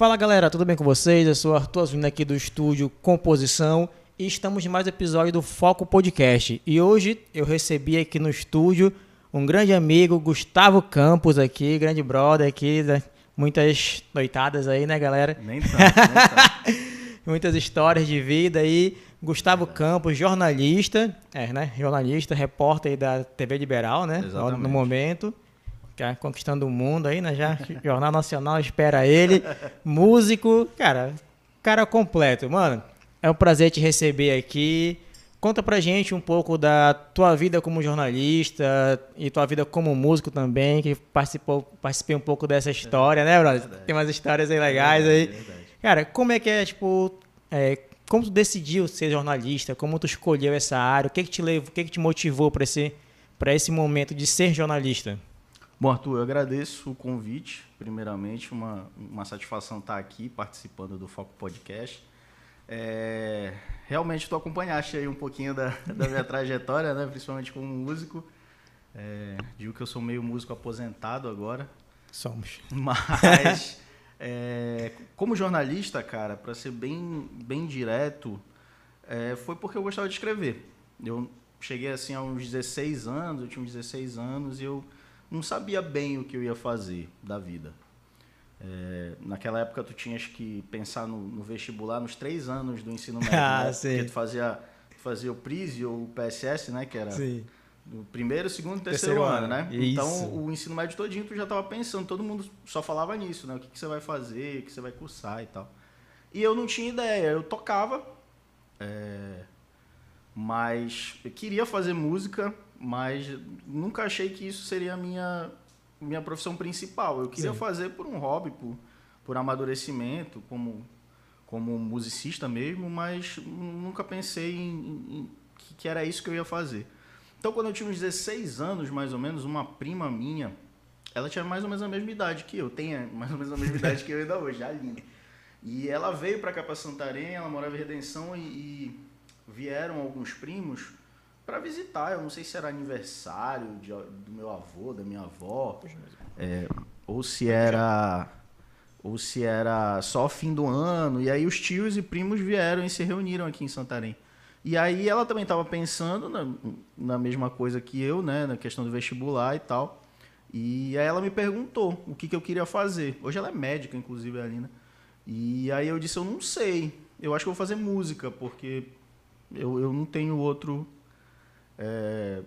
Fala galera, tudo bem com vocês? Eu sou Arthur Azulino aqui do estúdio Composição e estamos em mais um episódio do Foco Podcast. E hoje eu recebi aqui no estúdio um grande amigo, Gustavo Campos aqui, grande brother aqui, né? muitas noitadas aí, né galera? Nem tanto, nem tanto. muitas histórias de vida aí. Gustavo Campos, jornalista, é, né? Jornalista, repórter aí da TV Liberal, né? Exatamente. No momento. É conquistando o mundo aí, né? Já Jornal Nacional espera ele. Músico, cara, cara completo. Mano, é um prazer te receber aqui. Conta pra gente um pouco da tua vida como jornalista e tua vida como músico também, que participou, participei um pouco dessa história, né, brother? Verdade. Tem umas histórias aí legais aí. Verdade. Cara, como é que é, tipo, é, como tu decidiu ser jornalista? Como tu escolheu essa área? O que que te levou, o que que te motivou para esse, para esse momento de ser jornalista? Bom, Arthur, eu agradeço o convite, primeiramente, uma, uma satisfação estar aqui participando do Foco Podcast. É, realmente tu acompanhaste aí um pouquinho da, da minha trajetória, né? principalmente como músico. É, digo que eu sou meio músico aposentado agora, Somos. Mas, é, como jornalista, cara, para ser bem, bem direto, é, foi porque eu gostava de escrever. Eu cheguei assim a uns 16 anos, eu tinha uns 16 anos e eu não sabia bem o que eu ia fazer da vida. É, naquela época tu tinhas que pensar no, no vestibular nos três anos do ensino médio, Ah, né? sim. Porque tu fazia, fazia o PRIS ou o PSS, né? Que era Sim. do primeiro, segundo e terceiro, Terceiro ano, ano, né? isso. Então, o ensino médio todinho tu já tava pensando, todo mundo só falava nisso, né? O que, que você vai fazer, o que você vai cursar e tal. E eu não tinha ideia, eu tocava, é, mas eu queria fazer música, mas nunca achei que isso seria a minha, minha profissão principal. Eu queria Sim. fazer por um hobby, por, por amadurecimento, como, como musicista mesmo, mas nunca pensei em, em- que, que era isso que eu ia fazer. Então, quando eu tinha uns 16 anos, mais ou menos, uma prima minha, ela tinha mais ou menos a mesma idade que eu, tem mais ou menos a mesma idade que eu ainda hoje, a Aline. E ela veio para cá, para Santarém, ela morava em Redenção e, e vieram alguns primos para visitar. Eu não sei se era aniversário de- do meu avô, da minha avó, é, ou se era ou se era só fim do ano. E aí os tios e primos vieram e se reuniram aqui em Santarém. E aí ela também estava pensando na, na mesma coisa que eu, né, na questão do vestibular e tal. E aí ela me perguntou o que, que eu queria fazer. Hoje ela é médica, inclusive, a Alina. E aí eu disse, eu não sei. Eu acho que vou fazer música, porque eu, eu não tenho outro é,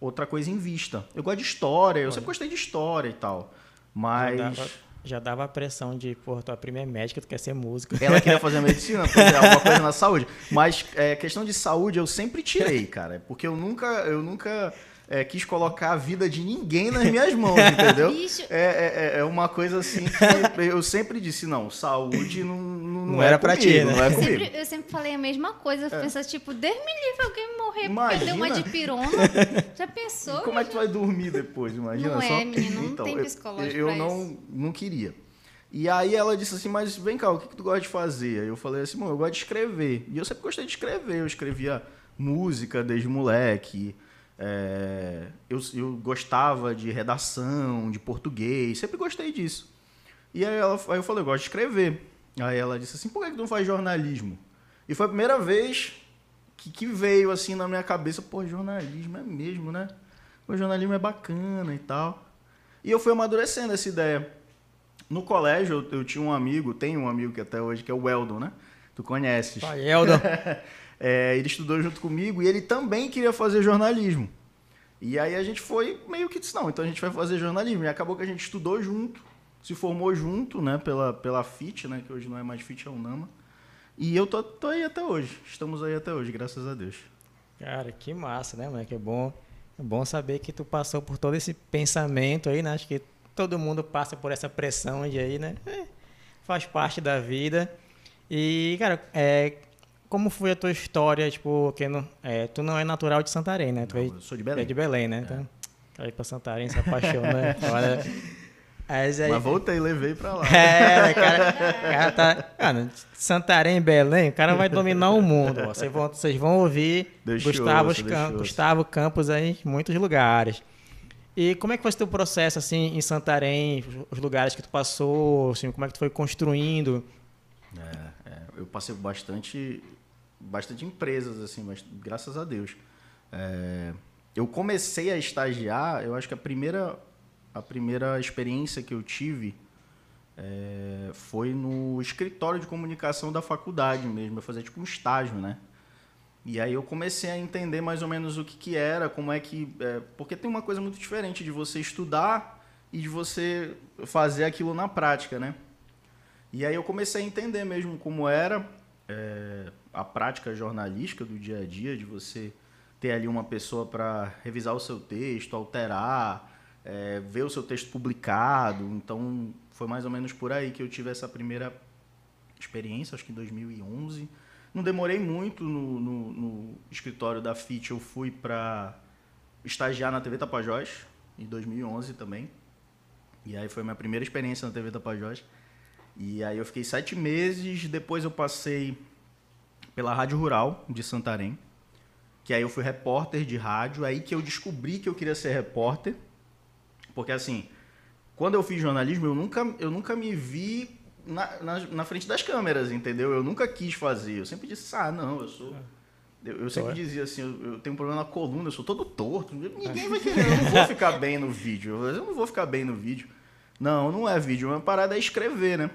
outra coisa em vista. Eu gosto de história, eu sempre gostei de história e tal. Mas Já dava, já dava a pressão de, pô, tua prima é médica, tu quer ser músico. ela queria fazer medicina, fazer alguma coisa na saúde. Mas é, questão de saúde eu sempre tirei, cara. Porque eu nunca, eu nunca é, quis colocar a vida de ninguém nas minhas mãos, entendeu? Bicho. É, é, é uma coisa assim que eu sempre disse, não, saúde não, não, Não é era pra comigo, ti, né? não é Eu comigo. sempre, eu sempre falei a mesma coisa. Eu pensava, tipo, Deus me livre alguém morrer porque deu uma Imagina. de pirona. Já pensou? Como é que tu vai dormir depois, imagina Não só? é, menino, não tem eu- psicológico Eu, pra não, não queria. E aí ela disse assim, mas vem cá, o que, que tu gosta de fazer? Aí eu falei assim, "Bom, eu gosto de escrever. E eu sempre gostei de escrever, eu escrevia música desde moleque. É, eu, eu gostava de redação, de português, sempre gostei disso. E aí, ela, aí eu falei, eu gosto de escrever. Aí ela disse assim, por que que tu não faz jornalismo? E foi a primeira vez que, que veio assim na minha cabeça, pô, jornalismo é mesmo, né? O jornalismo é bacana e tal. E eu fui amadurecendo essa ideia. No colégio, eu, eu tinha um amigo, tenho um amigo que até hoje, que é o Weldon, né? Tu conheces. Pai, Eldon. É, ele estudou junto comigo e ele também queria fazer jornalismo. E aí a gente foi meio que disse, não, então a gente vai fazer jornalismo. E acabou que a gente estudou junto, se formou junto, né, pela, pela FIT, né, que hoje não é mais FIT, é o NAMA. E eu tô, tô aí até hoje, estamos aí até hoje, graças a Deus. Cara, que massa, né, moleque? É bom, é bom saber que tu passou por todo esse pensamento aí, né? Acho que todo mundo passa por essa pressão de aí, né? É, faz parte da vida. E, cara, é, como foi a tua história, tipo, que não, é, tu não é natural de Santarém, né? Tu Não, é, eu sou de é Belém. de Belém, né? Então, cara, ir pra Santarém, se apaixona, né? Olha, mas aí, Mas voltei, levei pra lá. é, cara, cara tá. Cara, Santarém, Belém, o cara vai dominar o mundo. Vocês vão, vocês vão ouvir Gustavo, Cam-. Gustavo Campos aí em muitos lugares. E como é que foi o teu processo, assim, em Santarém, os lugares que tu passou, assim, como é que tu foi construindo? É, é, eu passei bastante, bastante empresas, assim, mas graças a Deus. É, eu comecei a estagiar, eu acho que a primeira, a primeira experiência que eu tive é, foi no escritório de comunicação da faculdade mesmo. Eu fazia tipo um estágio, né? E aí eu comecei a entender mais ou menos o que, que era, como é que. É, porque tem uma coisa muito diferente de você estudar e de você fazer aquilo na prática, né? E aí eu comecei a entender mesmo como era é, a prática jornalística do dia a dia, de você ter ali uma pessoa para revisar o seu texto, alterar, é, ver o seu texto publicado. Então foi mais ou menos por aí que eu tive essa primeira experiência, acho que em 2011 não demorei muito no, no, no escritório da FIT, eu fui para estagiar na TV Tapajós, em 2011 também. E aí foi minha primeira experiência na TV Tapajós. E aí eu fiquei sete meses, depois eu passei pela Rádio Rural de Santarém, que aí eu fui repórter de rádio, aí que eu descobri que eu queria ser repórter, porque assim, quando eu fiz jornalismo, eu nunca, eu nunca me vi na, na, na, frente das câmeras, entendeu? Eu nunca quis fazer. Eu sempre disse, ah, não, eu sou. Eu, eu sempre dizia assim, eu, eu, tenho um problema na coluna, eu sou todo torto. Ninguém vai querer, eu não vou ficar bem no vídeo. Eu não vou ficar bem no vídeo. Não, não é vídeo, uma parada é escrever, né?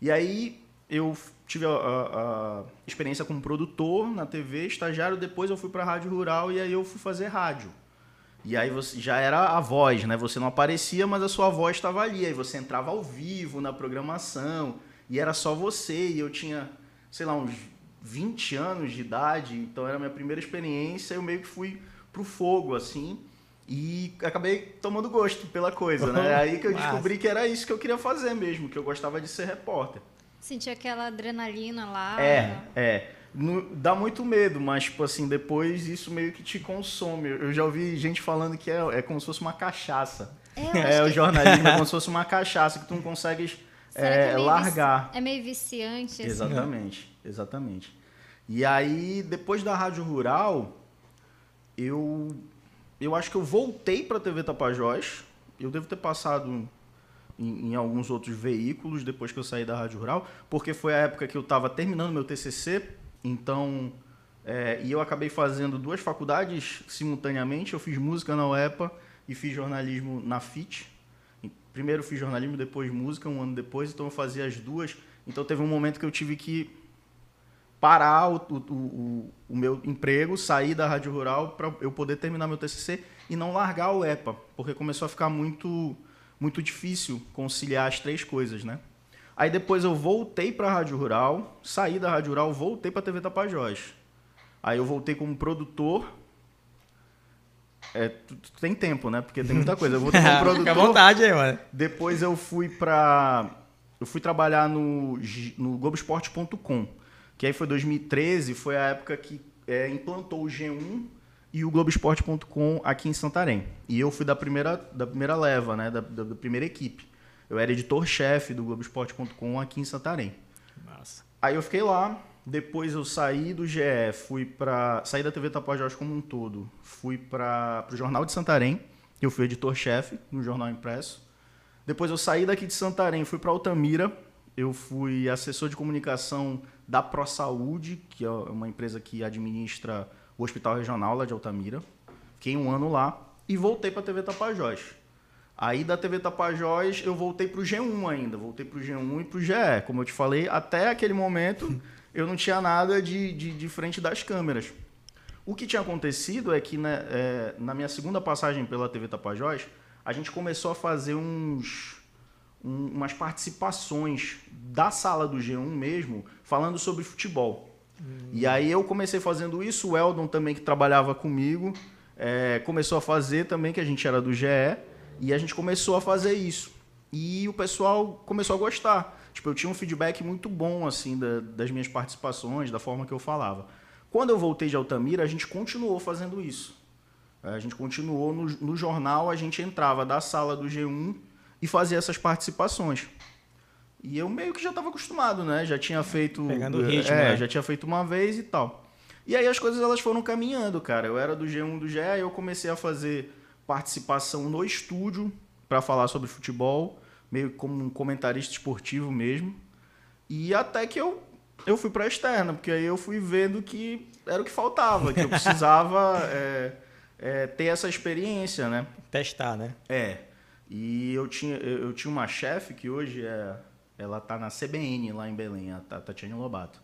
E aí eu tive a, a, a experiência como produtor na TV, estagiário, depois eu fui para a Rádio Rural e aí eu fui fazer rádio. E aí você já era a voz, né? Você não aparecia, mas a sua voz estava ali. Aí você entrava ao vivo na programação e era só você. E eu tinha, sei lá, uns 20 anos de idade, então era a minha primeira experiência. Eu meio que fui pro fogo, assim, e acabei tomando gosto pela coisa, né? Aí que eu descobri que era isso que eu queria fazer mesmo, que eu gostava de ser repórter. Sentia aquela adrenalina lá. É, é dá muito medo, mas, tipo assim, depois isso meio que te consome. Eu já ouvi gente falando que é, é como se fosse uma cachaça. É, é o jornalismo é como se fosse uma cachaça que tu não consegues é, é largar. É meio viciante. Assim. Exatamente, exatamente. E aí, depois da Rádio Rural, eu, eu acho que eu voltei para a TV Tapajós. Eu devo ter passado em, em, alguns outros veículos depois que eu saí da Rádio Rural, porque foi a época que eu estava terminando meu TCC então, é, e eu acabei fazendo duas faculdades simultaneamente. Eu fiz música na UEPA e fiz jornalismo na FIT. Primeiro fiz jornalismo, depois música, um ano depois. Então eu fazia as duas. Então teve um momento que eu tive que parar o, o, o, o meu emprego, sair da Rádio Rural para eu poder terminar meu TCC e não largar o EPA, porque começou a ficar muito, muito difícil conciliar as três coisas, né? Aí depois eu voltei para a Rádio Rural, saí da Rádio Rural, voltei para a TV Tapajós. Aí eu voltei como produtor. É, tu, tu tem tempo, né? Porque tem muita coisa. Eu voltei como produtor. Fica à vontade aí, mano. Depois eu fui para eu fui trabalhar no, no Globoesporte.com, que aí foi 2013, foi a época que é, implantou o G1 e o Globoesporte.com aqui em Santarém. E eu fui da primeira, da primeira leva, né? da, da, da primeira equipe. Eu era editor-chefe do Globoesporte.com aqui em Santarém. Massa. Aí eu fiquei lá, depois eu saí do GE, fui para saí da TV Tapajós como um todo, fui para o Jornal de Santarém, eu fui editor-chefe no Jornal Impresso. Depois eu saí daqui de Santarém, fui para Altamira, eu fui assessor de comunicação da ProSaúde, que é uma empresa que administra o Hospital Regional lá de Altamira. Fiquei um ano lá e voltei para a TV Tapajós. Aí da TV Tapajós eu voltei para o G1 ainda, voltei para o G1 e para o GE. Como eu te falei, até aquele momento eu não tinha nada de, de, de frente das câmeras. O que tinha acontecido é que né, é, na minha segunda passagem pela TV Tapajós, a gente começou a fazer uns, um, umas participações da sala do G1 mesmo, falando sobre futebol. Hum. E aí eu comecei fazendo isso, o Eldon também, que trabalhava comigo, é, começou a fazer também, que a gente era do GE. E a gente começou a fazer isso. E o pessoal começou a gostar. Tipo, eu tinha um feedback muito bom, assim, da, das minhas participações, da forma que eu falava. Quando eu voltei de Altamira, a gente continuou fazendo isso. A gente continuou no, no jornal, a gente entrava da sala do G1 e fazia essas participações. E eu meio que já estava acostumado, né? Já tinha feito. Pegando o ritmo. É, né? já tinha feito uma vez e tal. E aí as coisas elas foram caminhando, cara. Eu era do G1 do GE, eu comecei a fazer participação no estúdio para falar sobre futebol, meio como um comentarista esportivo mesmo. E até que eu, eu fui para a externa, porque aí eu fui vendo que era o que faltava, que eu precisava é, é, ter essa experiência, né? Testar, né? É. E eu tinha, eu tinha uma chefe que hoje é, ela tá na CBN lá em Belém, a Tatiane Lobato.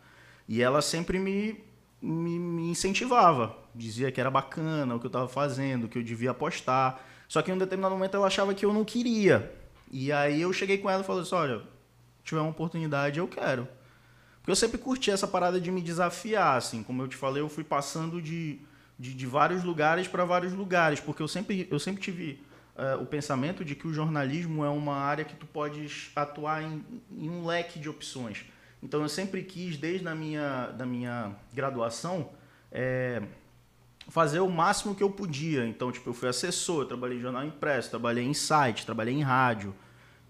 E ela sempre me, me, me incentivava, dizia que era bacana o que eu estava fazendo, que eu devia apostar. Só que em um determinado momento ela achava que eu não queria. E aí eu cheguei com ela e falei assim: olha, tiver uma oportunidade, eu quero. Porque eu sempre curti essa parada de me desafiar, assim. Como eu te falei, eu fui passando de, de, de vários lugares para vários lugares, porque eu sempre, eu sempre tive uh, o pensamento de que o jornalismo é uma área que tu podes atuar em, em, um leque de opções. Então eu sempre quis, desde a minha, da minha graduação, é, fazer o máximo que eu podia. Então, tipo, eu fui assessor, trabalhei em jornal impresso, trabalhei em site, trabalhei em rádio.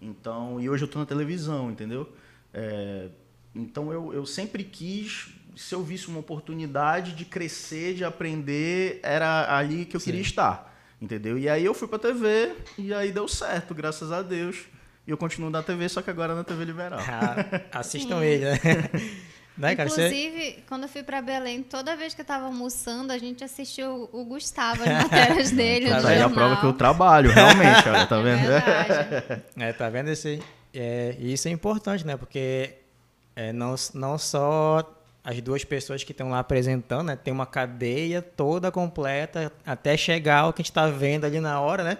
Então, e hoje eu estou na televisão, entendeu? É, então eu, eu sempre quis, se eu visse uma oportunidade de crescer, de aprender, era ali que eu Sim. queria estar. Entendeu? E aí eu fui pra TV e aí deu certo, graças a Deus. E eu continuo na TV, só que agora na TV liberal. Ah, assistam ele, né? né Inclusive, você... quando eu fui para Belém, toda vez que eu tava almoçando, a gente assistiu o Gustavo, as matérias dele. Cara, aí é a prova que eu trabalho, realmente, olha, tá vendo? É, é tá vendo esse. É, isso é importante, né? Porque é, não, não só as duas pessoas que estão lá apresentando, né? Tem uma cadeia toda completa até chegar ao que a gente está vendo ali na hora, né?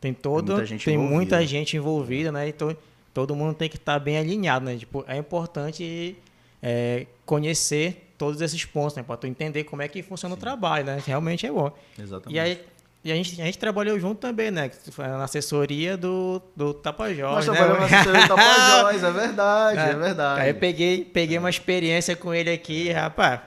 Tem todo, muita tem envolvida. muita gente envolvida, né? Então todo mundo tem que estar tá bem alinhado, né? Tipo, é importante é, conhecer todos esses pontos, né? Para tu entender como é que funciona Sim. o trabalho, né? Realmente é bom. Exatamente. E aí e a gente, a gente trabalhou junto também, né? Na assessoria do, do Tapajós. Nós né? trabalhamos na assessoria do Tapajós, é verdade, é, é verdade. Aí eu peguei, peguei é. uma experiência com ele aqui, rapaz.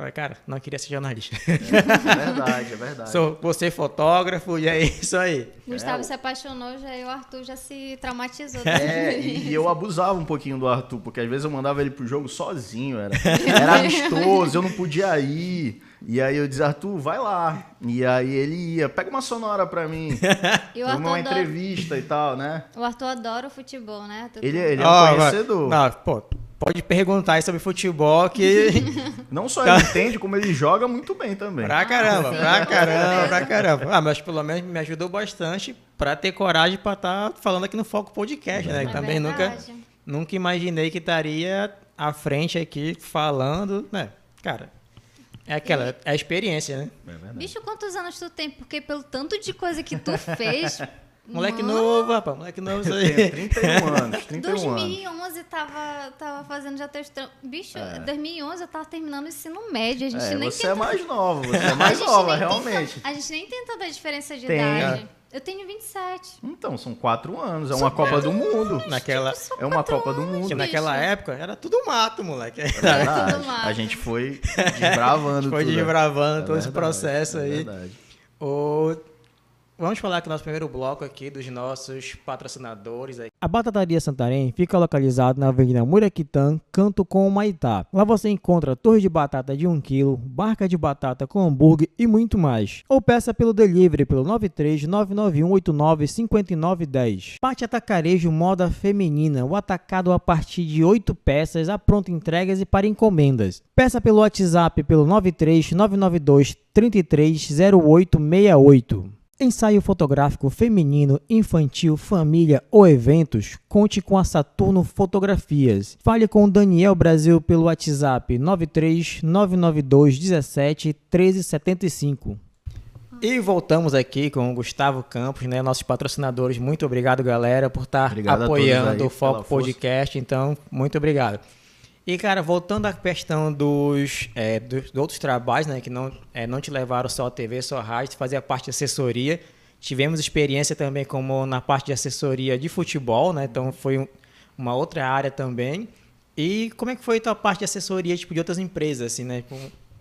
Falei, cara, não queria ser jornalista. É, é verdade, é verdade. Sou você fotógrafo e é isso aí. Gustavo é, se apaixonou já e o Arthur já se traumatizou. É, e eu abusava um pouquinho do Arthur, porque às vezes eu mandava ele pro jogo sozinho, era, era amistoso, eu não podia ir. E aí eu dizia, Arthur, vai lá. E aí ele ia, pega uma sonora pra mim. E o Arthur uma adora... entrevista e tal, né? O Arthur adora o futebol, né? Arthur? Ele, ele é um conhecedor. Não, pô, pode perguntar sobre futebol que. Não só ele entende, como ele joga muito bem também. Pra caramba, pra caramba, pra caramba. Ah, mas pelo menos me ajudou bastante pra ter coragem pra estar tá falando aqui no Foco Podcast, né? É também nunca, nunca imaginei que estaria à frente aqui falando, né? Cara, é aquela, é a experiência, né? É Bicho, quantos anos tu tem? Porque pelo tanto de coisa que tu fez, Moleque Mano. novo, rapaz, moleque novo isso aí. 31 anos, 31 2011 anos. tava, tava fazendo já textão. Bicho, é. 2011 eu tava terminando o ensino médio, a gente é, nem Você é mais nova, você é mais nova, realmente. A gente nem tem tanta diferença de tem, idade. É. Eu tenho 27. Então, são quatro anos. É uma Copa do Mundo. Anos, naquela, tipo, é uma Copa do Mundo. Que naquela época era tudo mato, moleque. É verdade. Mato. A gente foi desbravando Foi tudo. desbravando é todo verdade, esse processo é aí. Verdade. O Vamos falar aqui no nosso primeiro bloco aqui dos nossos patrocinadores. A Batataria Santarém fica localizada na Avenida Muraquitã, canto com Maitá. Lá você encontra torre de batata de 1 kg, barca de batata com hambúrguer e muito mais. Ou peça pelo delivery pelo 93991895910. Parte Atacarejo Moda Feminina, o atacado a partir de 8 peças a pronta entregas e para encomendas. Peça pelo WhatsApp pelo 93992 330868. Ensaio fotográfico feminino, infantil, família ou eventos? Conte com a Saturno Fotografias. Fale com Daniel Brasil pelo WhatsApp 93992 17 1375. E voltamos aqui com o Gustavo Campos, né, nossos patrocinadores. Muito obrigado, galera, por estar obrigado apoiando o Foco Podcast. Então, muito obrigado. E, cara, voltando à questão dos, é, dos, dos, outros trabalhos, né, que não, é, não te levaram só a TV, só a rádio, fazia parte de assessoria. Tivemos experiência também como na parte de assessoria de futebol, né, então foi um, uma outra área também. E como é que foi a tua parte de assessoria tipo, de outras empresas, assim, né,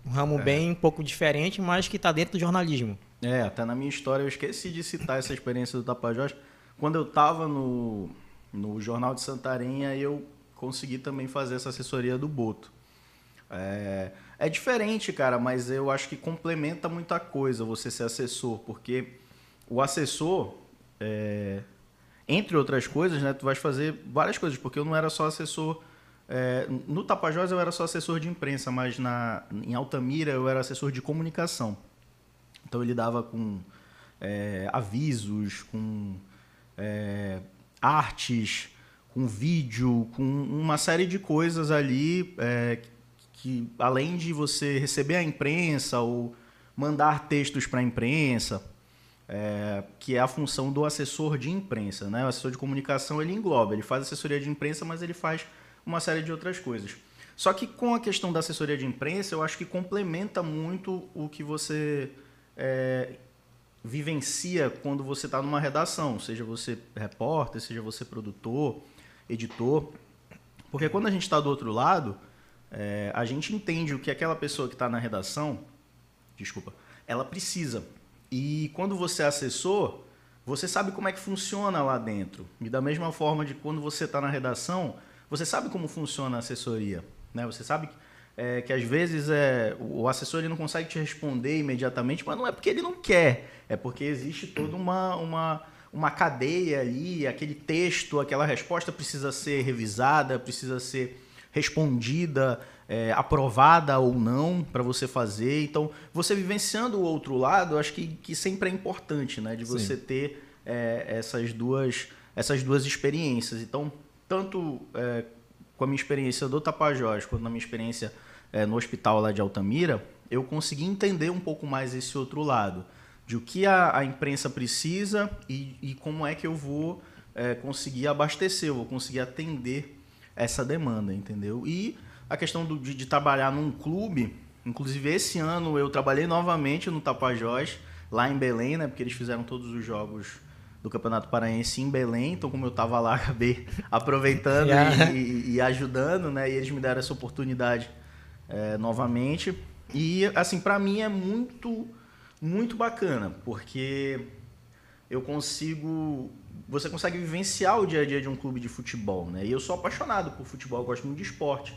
um ramo é. bem um pouco diferente, mas que está dentro do jornalismo? É, até na minha história eu esqueci de citar essa experiência do Tapajós. Quando eu estava no, no Jornal de Santarém, eu consegui também fazer essa assessoria do Boto. É, é diferente, cara, mas eu acho que complementa muita coisa você ser assessor, porque o assessor, é, entre outras coisas, né, tu vais fazer várias coisas, porque eu não era só assessor. É, no Tapajós eu era só assessor de imprensa, mas na, em Altamira eu era assessor de comunicação. Então ele dava com é, avisos, com é, artes, com vídeo, com uma série de coisas ali é, que, além de você receber a imprensa ou mandar textos para a imprensa, é, que é a função do assessor de imprensa. Né? O assessor de comunicação ele engloba, ele faz assessoria de imprensa, mas ele faz uma série de outras coisas. Só que com a questão da assessoria de imprensa, eu acho que complementa muito o que você é, vivencia quando você está numa redação, seja você repórter, seja você produtor, editor. Porque quando a gente está do outro lado, é, a gente entende o que aquela pessoa que está na redação, desculpa, ela precisa. E quando você é assessor, você sabe como é que funciona lá dentro. E da mesma forma de quando você está na redação, você sabe como funciona a assessoria. Né? Você sabe é, que às vezes é, o assessor ele não consegue te responder imediatamente, mas não é porque ele não quer, é porque existe toda uma, uma, uma cadeia ali, aquele texto, aquela resposta precisa ser revisada, precisa ser respondida, é, aprovada ou não para você fazer. Então, você vivenciando o outro lado, acho que, que sempre é importante, né? De você Sim. ter é, essas, duas, essas duas experiências. Então, tanto é, com a minha experiência do Tapajós, quanto na minha experiência é, no hospital lá de Altamira, eu consegui entender um pouco mais esse outro lado. De o que a, a imprensa precisa e, e, como é que eu vou é, conseguir abastecer, eu vou conseguir atender essa demanda, entendeu? E a questão do, de, de, trabalhar num clube, inclusive esse ano eu trabalhei novamente no Tapajós, lá em Belém, né? Porque eles fizeram todos os jogos do Campeonato Paraense em Belém, então como eu estava lá, acabei aproveitando yeah. e, e, ajudando, né? E eles me deram essa oportunidade é, novamente. E assim, para mim é muito, muito bacana, porque eu consigo você consegue vivenciar o dia a dia de um clube de futebol, né? E eu sou apaixonado por futebol, gosto muito de esporte.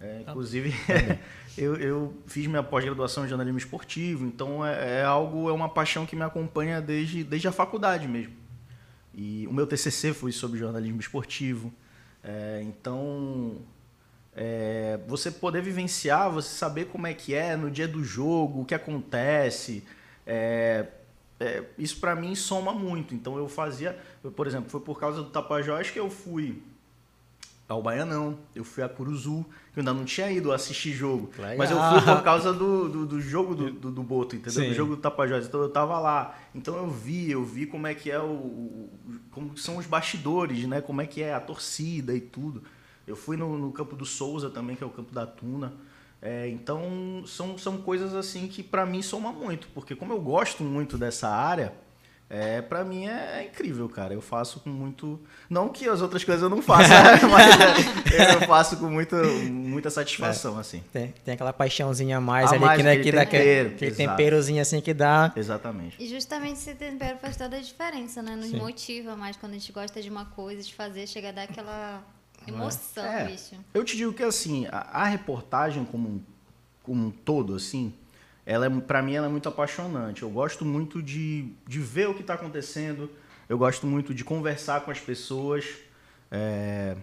É, tá. inclusive, eu, eu, fiz minha pós-graduação em jornalismo esportivo, então é, é, algo, é uma paixão que me acompanha desde, desde a faculdade mesmo. E o meu TCC foi sobre jornalismo esportivo. É, então, é, você poder vivenciar, você saber como é que é no dia do jogo, o que acontece, é, é, isso para mim soma muito. Então eu fazia, eu, por exemplo, foi por causa do Tapajós que eu fui ao Baianão, eu fui a Curuzu, que eu ainda não tinha ido assistir jogo. Legal. Mas eu fui por causa do, do, do jogo do, do, do, Boto, entendeu? Sim. Do jogo do Tapajós. Então eu tava lá. Então eu vi, eu vi como é que é o. como são os bastidores, né? Como é que é a torcida e tudo. Eu fui no, no campo do Souza também, que é o campo da Tuna. É, então são, são coisas assim que para mim soma muito, porque como eu gosto muito dessa área, é, para mim é, é, incrível, cara. Eu faço com muito. Não que as outras coisas eu não faça, mas é, eu faço com muita, muita satisfação, é, assim. Tem, tem aquela paixãozinha a mais a ali mais, que, né, que dá tempero, aquele, aquele temperozinho assim que dá. Exatamente. E justamente esse tempero faz toda a diferença, né? Nos Sim. motiva mais quando a gente gosta de uma coisa, de fazer, chega a dar aquela Emoção, é. bicho. Eu te digo que assim, a, a reportagem como um, como um todo, assim, ela é, para mim ela é muito apaixonante. Eu gosto muito de, de ver o que está acontecendo. Eu gosto muito de conversar com as pessoas. É,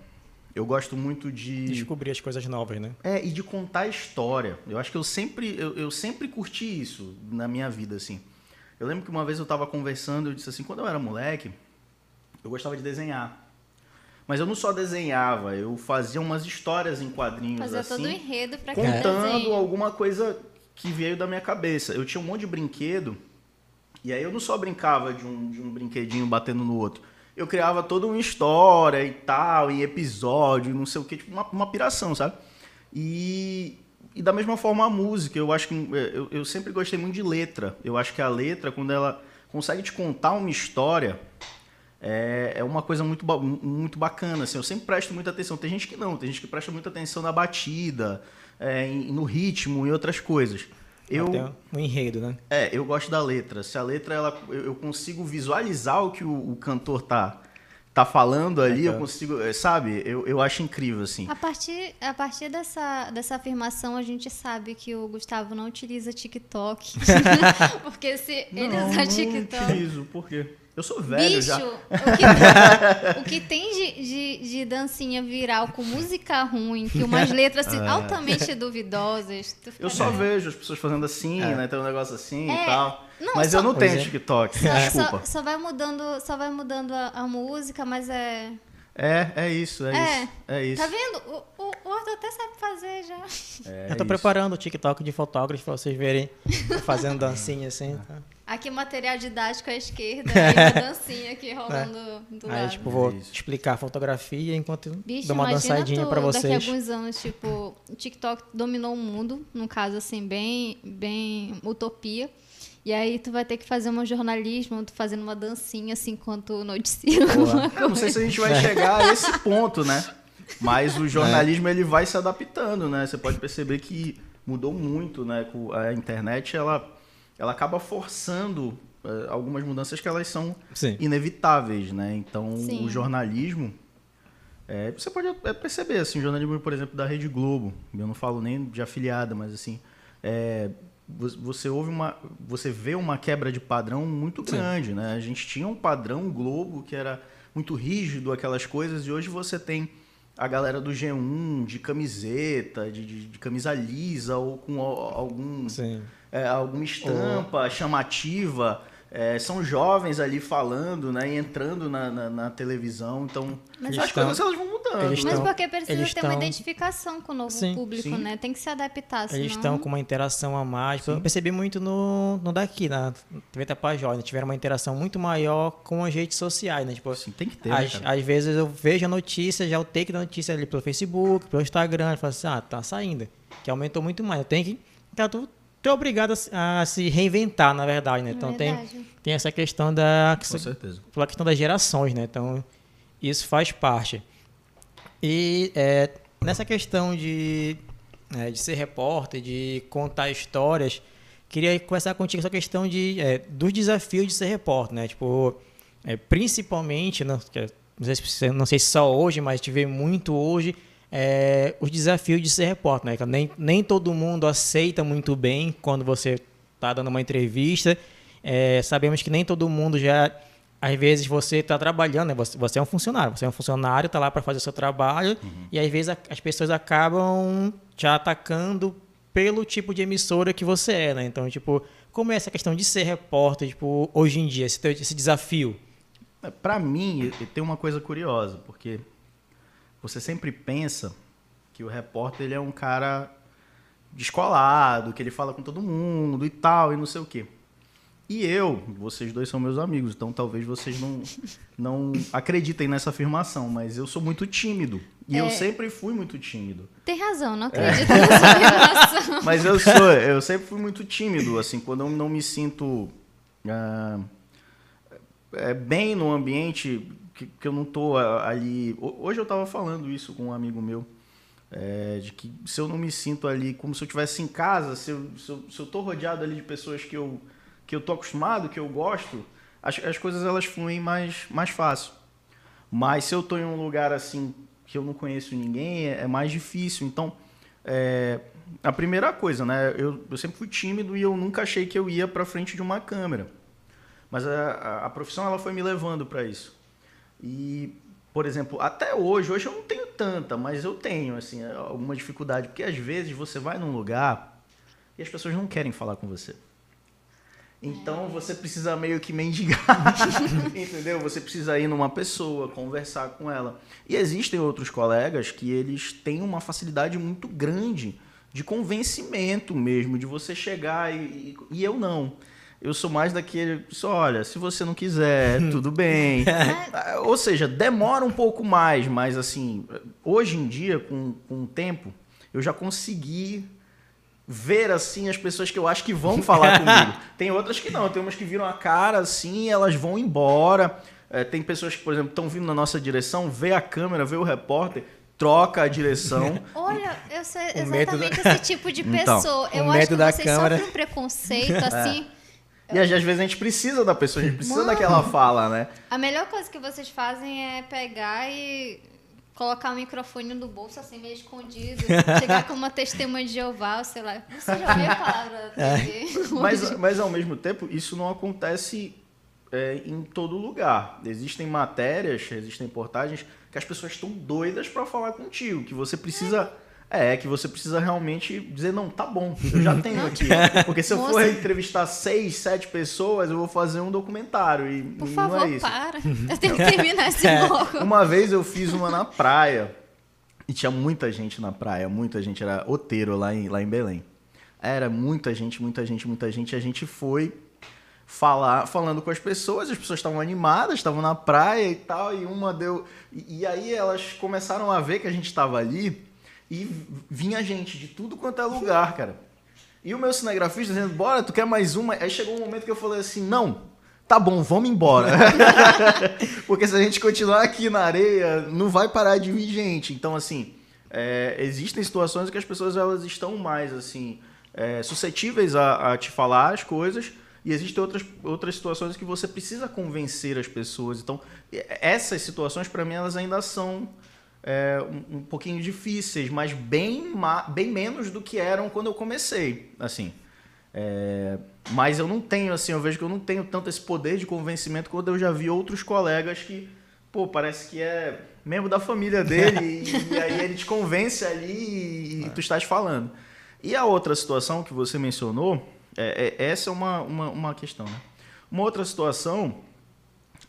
eu gosto muito de descobrir as coisas novas, né? É e de contar história. Eu acho que eu sempre eu, eu sempre curti isso na minha vida, assim. Eu lembro que uma vez eu estava conversando, eu disse assim, quando eu era moleque, eu gostava de desenhar. Mas eu não só desenhava, eu fazia umas histórias em quadrinhos fazia assim. todo o enredo pra Contando alguma coisa que veio da minha cabeça. Eu tinha um monte de brinquedo, e aí eu não só brincava de um, de um brinquedinho batendo no outro. Eu criava toda uma história e tal, e episódio, não sei o que, tipo uma, uma piração, sabe? E, e da mesma forma a música, eu acho que eu, eu sempre gostei muito de letra. Eu acho que a letra, quando ela consegue te contar uma história, é, é uma coisa muito, muito bacana. Assim, eu sempre presto muita atenção. Tem gente que não, tem gente que presta muita atenção na batida, é, no ritmo e outras coisas. Eu, um enredo, né? É, eu gosto da letra. Se a letra ela, eu consigo visualizar o que o, o cantor tá, tá falando ali, eu consigo, é, sabe? Eu, eu acho incrível, assim. A partir, a partir dessa, dessa afirmação, a gente sabe que o Gustavo não utiliza TikTok. Porque se não, ele usar TikTok. Não utilizo, por quê? Eu sou velho Bicho, já. O que, o que tem de, de, de, dancinha viral com música ruim, que umas letras assim, é. altamente duvidosas. Eu só vejo as pessoas fazendo assim, é. né? Tem um negócio assim é. e tal. Não, mas só, eu não tenho é. TikTok. Só, desculpa. Só, só, vai mudando, só vai mudando a, a música, mas é. É, é isso, é, é, isso. É isso. Tá vendo? O, o, o Arthur até sabe fazer já. É, eu tô preparando o TikTok de fotógrafo pra vocês verem fazendo dancinha assim. Tá? Aqui material didático à esquerda e a dancinha aqui rolando é. do Aí, lado. tipo, vou explicar a fotografia enquanto Bicho, dou uma dançadinha para vocês. daqui a alguns anos, tipo, o TikTok dominou o mundo, num caso assim, bem, bem utopia. E aí tu vai ter que fazer um jornalismo, tu fazendo uma dancinha assim enquanto noticia. Não sei se a gente vai chegar a esse ponto, né? Mas o jornalismo é. ele vai se adaptando, né? Você pode perceber que mudou muito, né? A internet ela, ela acaba forçando uh, algumas mudanças que elas são Sim. inevitáveis, né? Então Sim. o jornalismo é, você pode perceber assim, o jornalismo, por exemplo, da Rede Globo. Eu não falo nem de afiliada, mas assim, é, você ouve uma você vê uma quebra de padrão muito grande Sim. né a gente tinha um padrão Globo que era muito rígido aquelas coisas e hoje você tem a galera do G1 de camiseta de, de, de camisa lisa ou com algum é, alguma estampa chamativa é, são jovens ali falando, né? E entrando na, na, na televisão. Então, Mas as coisas elas vão mudando. Mas né? porque precisa ter uma identificação com o novo sim, público, sim. né? Tem que se adaptar. Senão... Eles estão com uma interação a mais. Sim. Eu percebi muito no, no daqui, na TV Tapajós. Né? Tiveram uma interação muito maior com as redes sociais, né? Tipo, sim, tem que ter. Às, né, às vezes eu vejo a notícia, já o take da notícia ali pelo Facebook, pelo Instagram. Eu falo assim, ah, tá saindo. Que aumentou muito mais. Eu tenho que. Tu é obrigado a, a, se reinventar, na verdade, né? Então tem, tem essa questão da Com certeza. pela questão das gerações, né? Então isso faz parte. E é, nessa questão de, é, de ser repórter, de contar histórias, queria conversar contigo essa questão de é, dos desafios de ser repórter, né? Tipo, é, principalmente, não, não, sei, não sei se só hoje, mas tive muito hoje é, os desafios de ser repórter, né? Nem, nem todo mundo aceita muito bem quando você está dando uma entrevista. É, sabemos que nem todo mundo já. Às vezes você está trabalhando, né? você, você, é um funcionário, você é um funcionário, está lá para fazer o seu trabalho, uhum. e às vezes a, as pessoas acabam te atacando pelo tipo de emissora que você é, né? Então, tipo, como é essa questão de ser repórter, tipo, hoje em dia, esse, esse desafio? Para mim, tem uma coisa curiosa, porque você sempre pensa que o repórter ele é um cara descolado, que ele fala com todo mundo e tal, e não sei o quê. E eu, vocês dois são meus amigos, então talvez vocês não, não acreditem nessa afirmação, mas eu sou muito tímido. E é, eu sempre fui muito tímido. Tem razão, não acredito é. nessa afirmação. mas eu sou, eu sempre fui muito tímido, assim, quando eu não me sinto uh, é, bem no ambiente que, que eu não tô ali. Hoje eu estava falando isso com um amigo meu. É, de que se eu não me sinto ali como se eu estivesse em casa, se eu, se eu, se eu tô rodeado ali de pessoas que eu, que eu tô acostumado, que eu gosto, as, as coisas elas fluem mais, mais fácil. Mas se eu tô em um lugar assim que eu não conheço ninguém, é, é mais difícil. Então, é, a primeira coisa, né? Eu, eu sempre fui tímido e eu nunca achei que eu ia para frente de uma câmera. Mas a, a, a profissão ela foi me levando para isso. E, por exemplo, até hoje, hoje eu não tenho tanta, mas eu tenho, assim, alguma dificuldade. Porque às vezes você vai num lugar e as pessoas não querem falar com você. Então você precisa meio que mendigar, entendeu? Você precisa ir numa pessoa, conversar com ela. E existem outros colegas que eles têm uma facilidade muito grande de convencimento mesmo, de você chegar e, e eu não. Eu sou mais daquele, só olha, se você não quiser, tudo bem. Ou seja, demora um pouco mais, mas assim, hoje em dia, com, com o tempo, eu já consegui ver assim as pessoas que eu acho que vão falar comigo. Tem outras que não, tem umas que viram a cara assim, elas vão embora. É, tem pessoas que, por exemplo, estão vindo na nossa direção, vê a câmera, vê o repórter, troca a direção. Olha, eu sou exatamente esse tipo de então, pessoa. Então, eu acho que vocês câmera. sofrem um preconceito assim. É. E às vezes a gente precisa da pessoa, a gente precisa daquela fala, né? A melhor coisa que vocês fazem é pegar e colocar o microfone no bolso, assim, meio escondido. chegar com uma testemunha de Jeová, sei lá. Você já ouviu a palavra É. Mas, mas ao mesmo tempo, isso não acontece é, em todo lugar. Existem matérias, existem portagens que as pessoas estão doidas para falar contigo, que você precisa. É, que você precisa realmente dizer, não, tá bom, eu já tenho aqui. Porque se eu for Moça. entrevistar seis, sete pessoas, eu vou fazer um documentário. E, Por e favor, não é isso. para. Eu tenho que terminar esse É. bloco. Uma vez eu fiz uma na praia e tinha muita gente na praia, muita gente, era oteiro lá em, lá em Belém. Era muita gente, muita gente, muita gente. E a gente foi falar, falando com as pessoas, as pessoas estavam animadas, estavam na praia e tal, e uma deu. E, e aí elas começaram a ver que a gente estava ali e vinha gente de tudo quanto é lugar, cara. E o meu cinegrafista dizendo, bora, tu quer mais uma? Aí chegou um momento que eu falei assim, não, tá bom, vamos embora. Porque se a gente continuar aqui na areia, não vai parar de vir gente. Então, assim, é, existem situações que as pessoas elas estão mais, assim, é, suscetíveis a, a te falar as coisas. E existem outras, outras situações que você precisa convencer as pessoas. Então, essas situações, para mim, elas ainda são é, um, um pouquinho difíceis, mas bem, bem menos do que eram quando eu comecei, assim. É, mas eu não tenho, assim, eu vejo que eu não tenho tanto esse poder de convencimento quando eu já vi outros colegas que, pô, parece que é membro da família dele e, e aí ele te convence ali e, tu estás falando. E a outra situação que você mencionou, é, é- essa é uma, uma, uma questão, né? Uma outra situação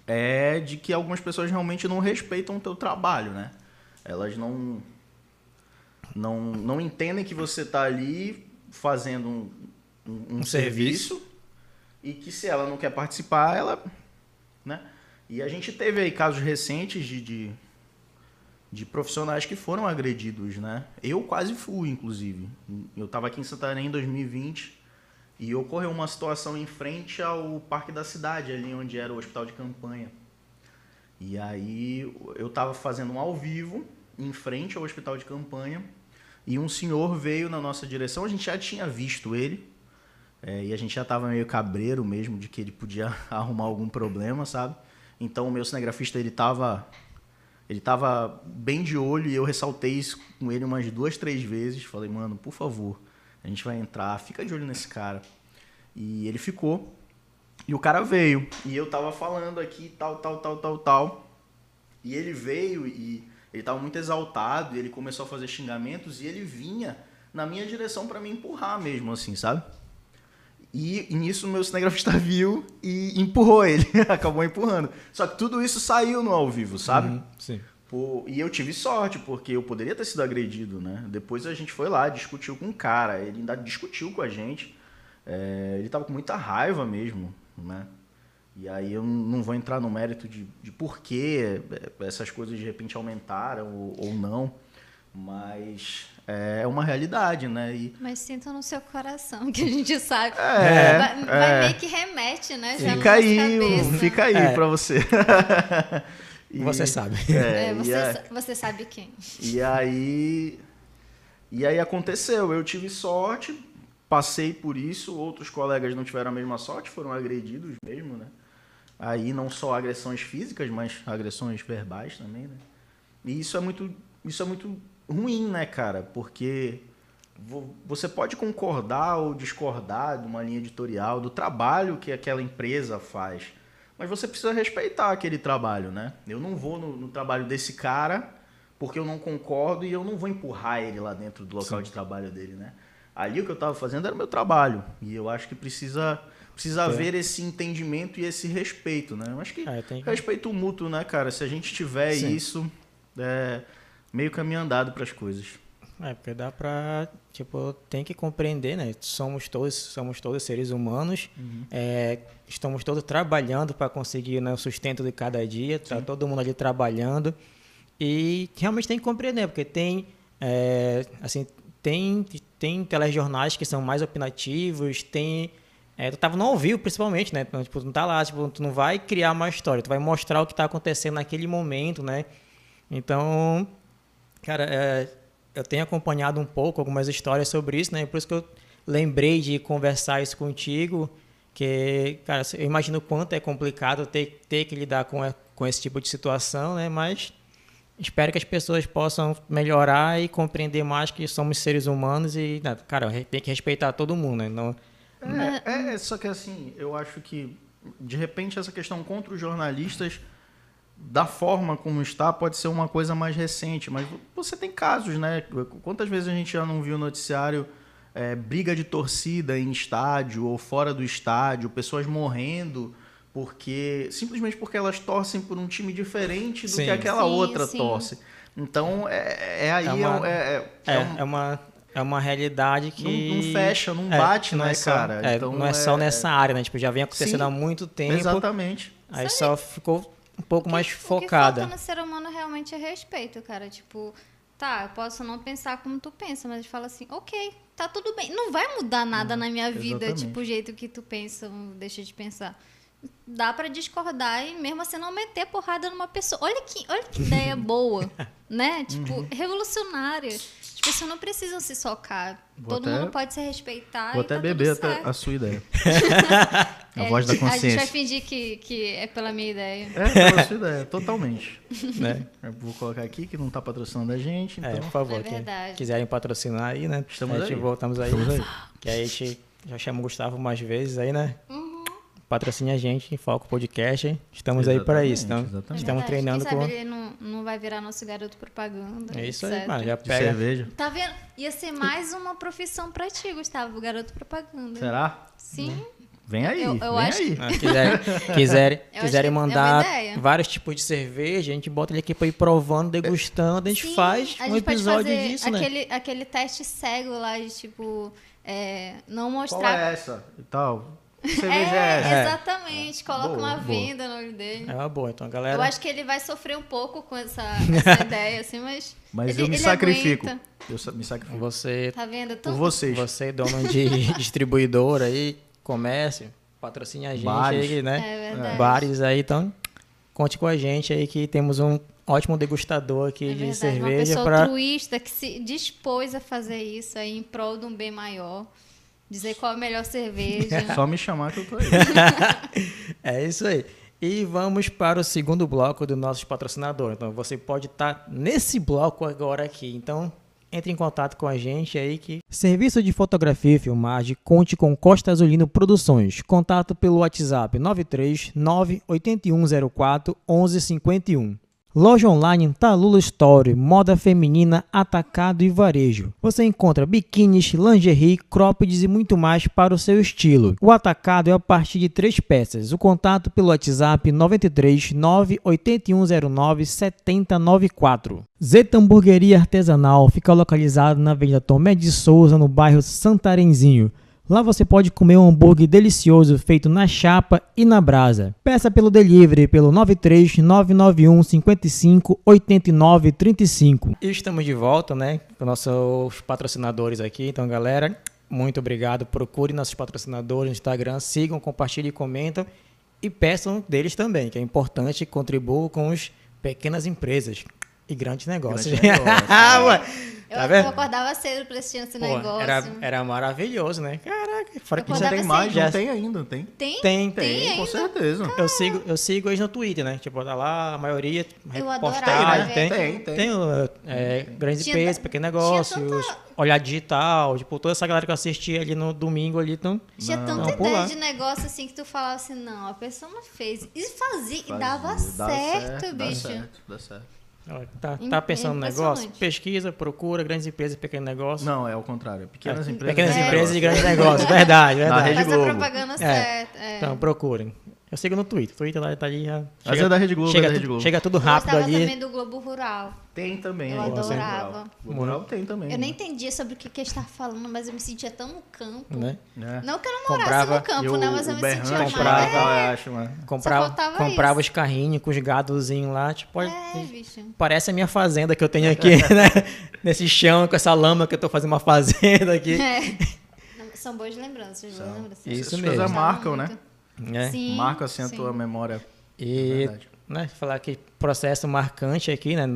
é de que algumas pessoas realmente não respeitam o teu trabalho, né? Elas não não, não entendem que você está ali fazendo um, um, um Um serviço e que se ela não quer participar, ela, né? E a gente teve aí casos recentes de, de, de profissionais que foram agredidos, né? Eu quase fui, inclusive. Eu estava aqui em Santarém em 2020 e ocorreu uma situação em frente ao Parque da Cidade, ali onde era o hospital de campanha. E aí eu estava fazendo um ao vivo em frente ao hospital de campanha e um senhor veio na nossa direção. A gente já tinha visto ele é, e a gente já estava meio cabreiro mesmo de que ele podia arrumar algum problema, sabe? Então o meu cinegrafista ele estava ele tava bem de olho e eu ressaltei isso com ele umas duas, três vezes. Falei, mano, por favor, a gente vai entrar, fica de olho nesse cara. E ele ficou. E o cara veio. E eu tava falando aqui, tal, tal, tal, tal, tal. E ele veio e ele tava muito exaltado. E ele começou a fazer xingamentos. E ele vinha na minha direção para me empurrar mesmo, assim, sabe? E, e nisso o meu cinegrafista viu e empurrou ele. Acabou empurrando. Só que tudo isso saiu no ao vivo, sabe? Uhum, sim. Pô, e eu tive sorte, porque eu poderia ter sido agredido, né? Depois a gente foi lá, discutiu com o cara, ele ainda discutiu com a gente. É, ele tava com muita raiva mesmo, né? E aí eu não vou entrar no mérito de, de por que essas coisas de repente aumentaram ou, ou não, mas é uma realidade, né? E Mas sinta no seu coração, que a gente sabe. É, vai, vai é. meio que remete, né? Fica aí, cabeça. fica aí É. pra você. E- Você sabe. É, É, você, a- sa- você sabe quem. E aí. E aí aconteceu, eu tive sorte, passei por isso, outros colegas não tiveram a mesma sorte, foram agredidos mesmo, né? Aí não só agressões físicas, mas agressões verbais também, né? E isso é muito, isso é muito ruim, né, cara? Porque vo- você pode concordar ou discordar de uma linha editorial, do trabalho que aquela empresa faz. Mas você precisa respeitar aquele trabalho, né? Eu não vou no, no trabalho desse cara porque eu não concordo e eu não vou empurrar ele lá dentro do local de trabalho dele, né? Ali o que eu estava fazendo era o meu trabalho. E eu acho que precisa, precisa É. haver esse entendimento e esse respeito, né? Eu acho que É, que- respeito mútuo, né, cara? Se a gente tiver Sim. isso, é meio caminho andado para as coisas. É, porque dá pra, tipo, tem que compreender, né? Somos todos, somos todos seres humanos, é, estamos todos trabalhando para conseguir né, o sustento de cada dia, tá todo mundo ali trabalhando e realmente tem que compreender, porque tem, é, assim, tem, tem telejornais que são mais opinativos, tem, é, tu tava no ao vivo principalmente, né? Então, tipo, não tá lá, tipo, tu não vai criar uma história, tu vai mostrar o que tá acontecendo naquele momento, né? Então, Cara, é, eu tenho acompanhado um pouco algumas histórias sobre isso, né? Por isso que eu lembrei de conversar isso contigo. Que, cara, eu imagino o quanto é complicado ter, ter que lidar com, com esse tipo de situação, né? Mas espero que as pessoas possam melhorar e compreender mais que somos seres humanos e, né, cara, tem que respeitar todo mundo, né? Não, é, é, só que assim, eu acho que de repente essa questão contra os jornalistas da forma como está pode ser uma coisa mais recente, mas você tem casos, né? Quantas vezes a gente já não viu noticiário é, briga de torcida em estádio ou fora do estádio, pessoas morrendo porque simplesmente porque elas torcem por um time diferente do sim. que aquela sim, outra sim. torce. Então é, é aí é uma, é, é, é, é uma é uma realidade que. Não, não fecha, não é, bate, não né, é só, cara? É, então, não é, só nessa área, né? Tipo, já vem acontecendo Sim, há muito tempo. Exatamente. Aí Sabe, só ficou um pouco mais focada. O que falta no ser humano realmente é respeito, cara. Tipo, tá, eu posso não pensar como tu pensa, mas fala assim, ok, tá tudo bem. Não vai mudar nada na minha vida, exatamente. tipo, o jeito que tu pensa ou deixa de pensar dá para discordar e mesmo assim não meter porrada numa pessoa. Olha que, olha que ideia boa, né? Tipo, uhum. revolucionária. As pessoas não precisam se socar. Vou Todo até, mundo pode se respeitar. Vou até tá beber a sua ideia. a é, voz da consciência. A gente vai fingir que, que é pela minha ideia. É, pela sua ideia, totalmente. né? vou colocar aqui que não está patrocinando a gente. É, então... É, por favor, é quem quiserem patrocinar aí, né? Estamos a gente aí. voltamos aí. Estamos aí. Que aí a gente já chama o Gustavo mais vezes aí, né? Uhum patrocine a gente, Foco Podcast. Estamos exatamente, aí para isso. Então, exatamente. estamos treinando Quem sabe com. ele não, não vai virar nosso garoto propaganda. É isso etc. aí, mano. Já pega. De cerveja. Tá vendo? Ia ser mais uma profissão para ti, Gustavo, garoto propaganda. Será? Sim. Vem aí, eu, eu vem acho... aí. Ah, quiserem, quiserem, quiserem é mandar é vários tipos de cerveja, a gente bota ele aqui para ir provando, degustando, a gente Sim, faz a gente um episódio disso, né? aquele, né? Aquele teste cego lá de tipo, é, não mostrar... Qual é essa e tal? Cerveja é, essa? Exatamente, coloca boa, uma boa. venda no olho dele. É uma boa, então galera. Eu acho que ele vai sofrer um pouco com essa, essa ideia, assim, mas. Mas ele, eu me sacrifico. Aguenta. Eu me sacrifico. Você. Tá vendo? Por vocês. Você, dono de distribuidora aí, comércio, patrocine a gente Bares. aí, né? É verdade. Bares aí, então. Conte com a gente aí que temos um ótimo degustador aqui é de cerveja. Uma pessoa pra... altruísta que se dispôs a fazer isso aí em prol de um bem maior. Dizer qual a melhor cerveja. Só me chamar que eu tô aí. é isso aí. E vamos para o segundo bloco do nosso patrocinador. Então você pode estar tá nesse bloco agora aqui. Então entre em contato com a gente aí que Serviço de fotografia e filmagem conte com Costa Azulino Produções. Contato pelo WhatsApp 939 8104 1151. Loja online Talula Store, moda feminina, atacado e varejo. Você encontra biquínis, lingerie, croppeds e muito mais para o seu estilo. O atacado é a partir de três peças. O contato pelo WhatsApp 93 98109 7094. Zeta Hamburgueria Artesanal fica localizado na Avenida Tomé de Souza, no bairro Santarenzinho. Lá você pode comer um hambúrguer delicioso feito na chapa e na brasa. Peça pelo delivery pelo 93 991 55 89 35. E estamos de volta, né, com nossos patrocinadores aqui. Então, galera, muito obrigado. Procure nossos patrocinadores no Instagram, sigam, compartilhem e comentam. E peçam deles também, que é importante, contribuam com as pequenas empresas e grandes negócios. Grande negócio, é. Tá eu, eu, acordava cedo pra assistir esse Pô, negócio. Era, era maravilhoso, né? Caraca, fora que já tem mais, já tem ainda, tem? Tem? Tem, tem, tem com certeza. Eu sigo, eu sigo eles no Twitter, né? Tipo, tá lá a maioria eu postagem. Né? Tem, tem, tem. Tem é, grandes empresas, pequenos negócios, tanta... olhar digital, tipo, toda essa galera que eu assisti ali no domingo ali, então. Tinha tanta ideia de negócio assim que tu falava assim, não, a pessoa não fez. E fazia, fazia e dava dá certo, certo, bicho. Dá certo, dá certo. Tá, tá pensando no negócio? Pesquisa, procura grandes empresas e pequenos negócios. Não, é o contrário. Pequenas é, empresas. Pequenas é. empresas e grandes negócios. Verdade, verdade. Na Rede Globo. Faz a propaganda é. certa. É. Então, procurem. Eu sigo no Twitter. Twitter lá tá ali já. Chega, Às é da Rede Globo, chega, é da Rede Globo. chega tudo rápido eu ali. também do Globo Rural. Tem também. Eu adorava. O Rural tem também. Eu né? nem entendia sobre o que, que ele estava falando, mas eu me sentia tão no campo. Né? É. Não que eu não morasse comprava, no campo, né? Mas eu me sentia mais. Comprava, é. eu acho, mano. Comprava, comprava os carrinhos com os gadozinhos lá. Tipo, é, bicho. Parece a minha fazenda que eu tenho aqui, né? Nesse chão, com essa lama que eu tô fazendo uma fazenda aqui. É. São boas lembranças, boas lembranças. Isso mesmo. coisas marcam, né? É. Sim, Marca assim sim. a tua memória. E é né, falar que processo marcante aqui, né?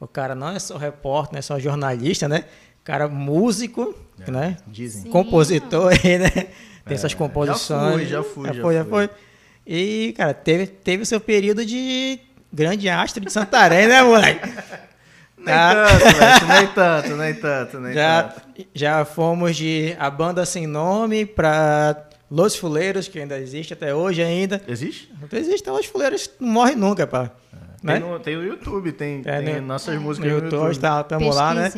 O cara não é só repórter, não é só jornalista, né? cara músico, É, né? Dizem. Sim. Compositor aí, né? Tem suas É, composições. já fui, já fui, Já já foi, já foi. E, cara, teve, teve o seu período de grande astro de Santarém, né, moleque? Nem Tá. tanto, nem tanto, nem tanto, nem Já, tanto. já fomos de A Banda Sem Nome pra Los Fuleiros, que ainda existe até hoje ainda. Existe? Não existe, Los Fuleiros não morre nunca, pá. Né? Tem, no, tem no YouTube, tem, É, tem no- nossas No músicas YouTube, no YouTube. tá, tamo lá, né?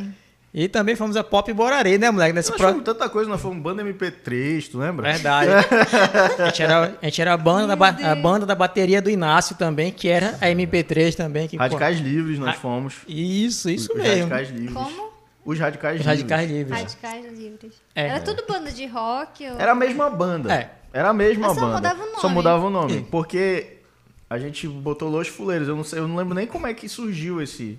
E também fomos a Pop Borari, né, moleque? Nesse Nós pro... fomos tanta coisa, nós fomos banda MP3, tu lembra? Verdade. a, gente era, a gente era a banda, da, ba- a banda da bateria do Inácio também, que era a MP3 também. Que, pô, Radicais Livres nós fomos. Isso, isso Os mesmo. Radicais Livres. Como? Os Radicais Os Livres. Radicais Livres. Radicais livres. É. Era tudo banda de rock? Ou... Era a mesma banda. É. Era a mesma Mas só banda. mudava o nome. Só mudava o nome. Porque a gente botou Los Fuleiros. Eu não, sei, eu não lembro nem como é que surgiu esse,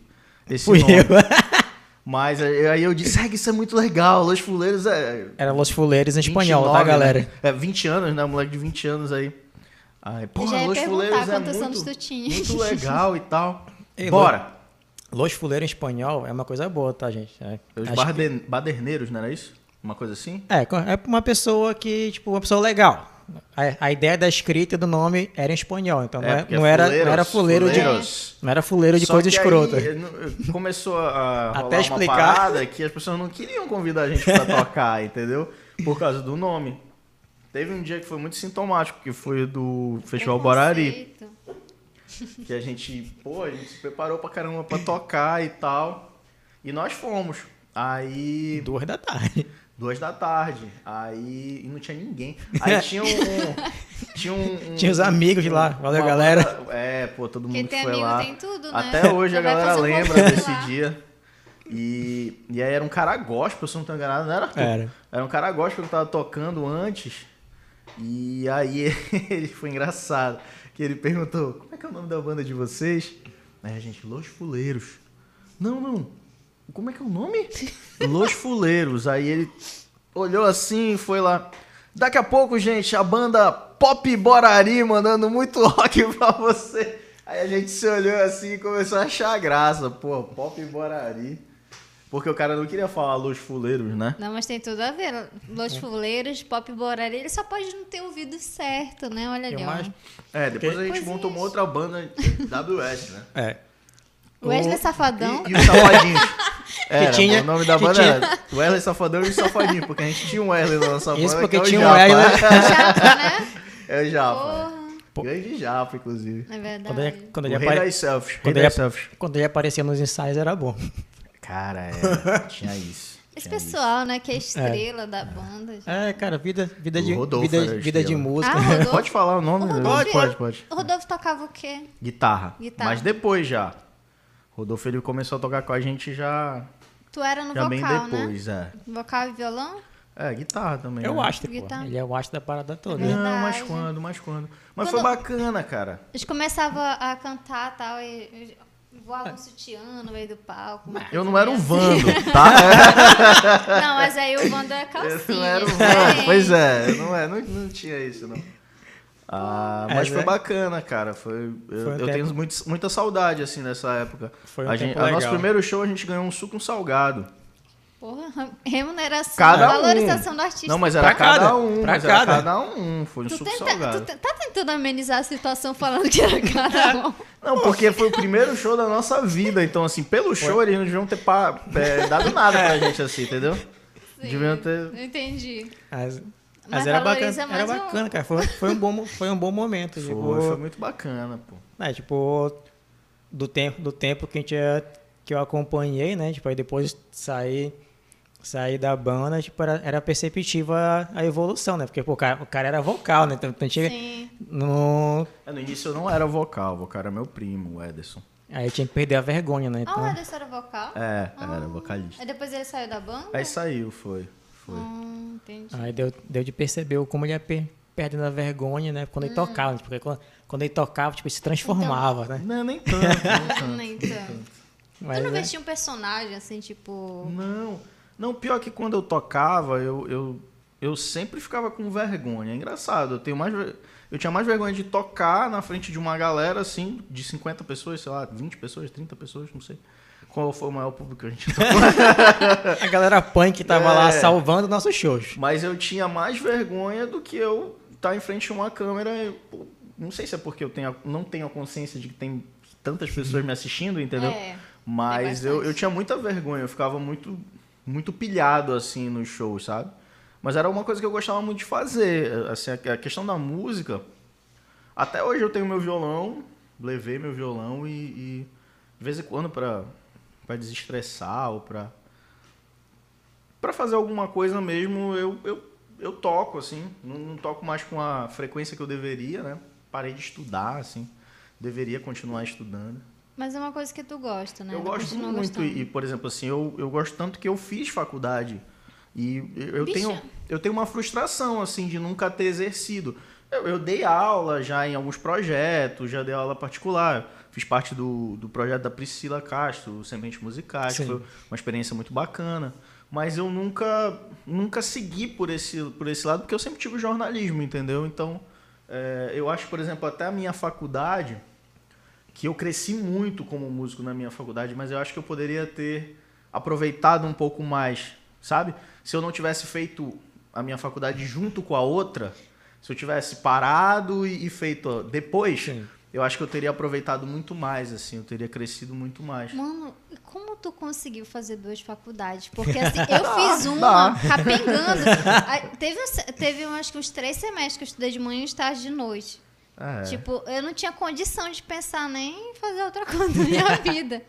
esse Fui nome. eu. Mas aí eu disse, "Ah, isso é muito legal. Los Fuleiros é. Era Los Fuleiros em 29, espanhol, tá, né? galera? É 20 anos, né? Moleque de 20 anos aí. Aí, ia Los Fuleiros é muito, muito legal e tal. Ei, Bora. Los Fuleiros em espanhol é uma coisa boa, tá, gente? É, Os barden- baderneiros, não era isso? Uma coisa assim? que- é, é uma pessoa que, tipo, uma pessoa legal. A, a ideia da escrita e do nome era em espanhol, então não, é- porque não era, não fuleiros, era fuleiro de. fuleiros. Não era fuleiro de Só coisa que escrota. aí, começou a rolar Até uma explicar. parada que as pessoas não queriam convidar a gente pra tocar, entendeu? Por causa do nome. Teve um dia que foi muito sintomático, que foi do Festival Borari, que a gente, pô, a gente se preparou pra caramba pra tocar e tal. E nós fomos. Aí, Duas da tarde. Duas da tarde. Aí, e não tinha ninguém. Aí tinha um... Tinha, um, um- Tinha os amigos de lá. Valeu, uma galera. banda- É, pô, todo mundo Quem que tem foi lá. tem tudo, né? Até hoje a Vai galera um lembra desse lá. dia. E, e aí era um cara gospel, se eu não tô enganado, não era Arthur? Era. Era um cara gospel que tava tocando antes. E aí ele foi engraçado. Que ele perguntou, como é que é o nome da banda de vocês? Aí a gente, Los Fuleiros. Não, não. Como é que é o nome? Los Fuleiros. Aí ele olhou assim e foi lá. Daqui a pouco, gente, a banda Pop Borari mandando muito rock pra você. Aí a gente se olhou assim e começou a achar graça. Pô, Pop Borari. Porque o cara não queria falar Los Fuleiros, né? Não, mas tem tudo a ver. É. Los Fuleiros, Pop Borari, ele só pode não ter ouvido certo, né? Olha ali, mais- É, depois a gente Coisinhas. montou uma outra banda WS, né? É. Wesley O- Safadão. E, e os Safadinhos. Era, tinha- o nome da que banda tinha- era Wesley Safadão e os Safadinhos, porque a gente tinha um Wesley na nossa banda. Isso porque que é o tinha um Japa. Wesley. Japa, né? É o Japa. Porra, Grande Japa, inclusive. é verdade. Quando ele, quando ele, apare... selfies. Quando, ele, quando ele aparecia nos ensaios era bom. Cara, é, tinha isso. Esse tinha pessoal, né, que é estrela da banda. já. É, cara, vida, vida, O de, Rodolfo vida, vida de música. Ah. Pode falar o nome? O né? Rodolfo- Pode, pode. O Rodolfo tocava o quê? Guitarra. Guitarra. Mas depois já. Rodolfo ele começou a tocar com a gente já, Tu era no já vocal, bem né? depois, é. Vocal e violão? É, guitarra também. Eu né? acho, pô. Guitarra. Ele é o astro da parada toda. É. né? Não, mas quando, mas quando. Mas Quando- foi bacana, cara. Eles começavam a cantar e tal, e voavam um sutiã no meio do palco. Eu não era um vando, assim. tá? Não, mas aí o Vando é calcinha. Eu não era um vando. Pois é, não, é não, não tinha isso, não. Ah, mas Mas foi é. bacana, cara. Foi, eu, Foi um eu tenho muito, muita saudade, assim, dessa época. Foi um a gente, nosso primeiro show, a gente ganhou um suco um salgado. Porra, remuneração, Cada um. valorização do artista. Não, mas era Pra cada, cada, um. pra cada. cada um. Foi um Tu, suco tenta- salgado. tu tá tentando amenizar a situação falando que era cada um. Não, porque foi o primeiro show da nossa vida. Então, assim, pelo show, eles não deviam ter pa- é, dado nada pra gente, assim, entendeu? Sim, Deviam ter. eu Entendi. Mas, Mas mas era bacana, era mais o- bacana, cara. Foi, foi, um bom, foi um bom momento. Foi, tipo, foi muito bacana, pô. É, tipo, do tempo, do tempo que, a gente, ia- que eu acompanhei, né? Tipo, aí depois sair sair da banda, tipo, era, era perceptível a, a evolução, né? Porque pô, o, cara, o cara era vocal, né? Então, então tinha, Sim. no, É, no início eu não era vocal, o vocal era meu primo, o Ederson. aí tinha que perder a vergonha, né? Ah, Então, o Ederson era vocal? É, Ah. era vocalista. Aí depois ele saiu da banda? Aí saiu, foi. Foi. Hum, entendi. aí deu, deu de perceber como ele ia per, perdendo a vergonha, né? Quando Hum. ele tocava, porque quando, quando ele tocava, tipo, ele se transformava, né? Não, nem tanto, nem tanto. Nem tanto. Mas, tu não né? vestia um personagem assim, tipo. Não, não, pior que quando eu tocava, eu, eu, eu sempre ficava com vergonha. É engraçado, eu tenho mais eu tinha mais vergonha de tocar na frente de uma galera assim, de 50 pessoas, sei lá, 20 pessoas, 30 pessoas, não sei. Qual foi o maior público que a gente tocou? a galera punk tava é, lá salvando nossos shows. Mas eu tinha mais vergonha do que eu estar tá em frente a uma câmera. Não sei se é porque eu tenho, não tenho a consciência de que tem tantas pessoas me assistindo, entendeu? É, Mas eu, eu tinha muita vergonha, eu ficava muito, muito pilhado assim nos shows, sabe? Mas era uma coisa que eu gostava muito de fazer. Assim, a questão da música. Até hoje eu tenho meu violão, levei meu violão e, e de vez em quando para para desestressar ou para para fazer alguma coisa mesmo, eu, eu, eu toco assim, não, não, toco mais com a frequência que eu deveria, né? Parei de estudar assim, deveria continuar estudando. Mas é uma coisa que tu gosta, né? Eu gosto muito e, por exemplo, assim, eu, eu gosto tanto que eu fiz faculdade e eu tenho, eu tenho uma frustração, assim, de nunca ter exercido. Eu, eu, dei aula já em alguns projetos, já dei aula particular. Fiz parte do, do projeto da Priscila Castro, Sementes Musicais, que foi uma experiência muito bacana. Mas eu nunca, nunca segui por esse, por esse lado, porque eu sempre tive jornalismo, entendeu? Então, é, eu acho, por exemplo, até a minha faculdade, que eu cresci muito como músico na minha faculdade, mas eu acho que eu poderia ter aproveitado um pouco mais, sabe? Se eu não tivesse feito a minha faculdade junto com a outra, se eu tivesse parado e, e feito depois, Sim. eu acho que eu teria aproveitado muito mais, assim, eu teria crescido muito mais. Mano, como tu conseguiu fazer duas faculdades? Porque assim, eu fiz uma capengando. teve, teve acho que uns três semestres que eu estudei de manhã e tarde de noite. É. Tipo, eu não tinha condição de pensar nem em fazer outra coisa na minha vida.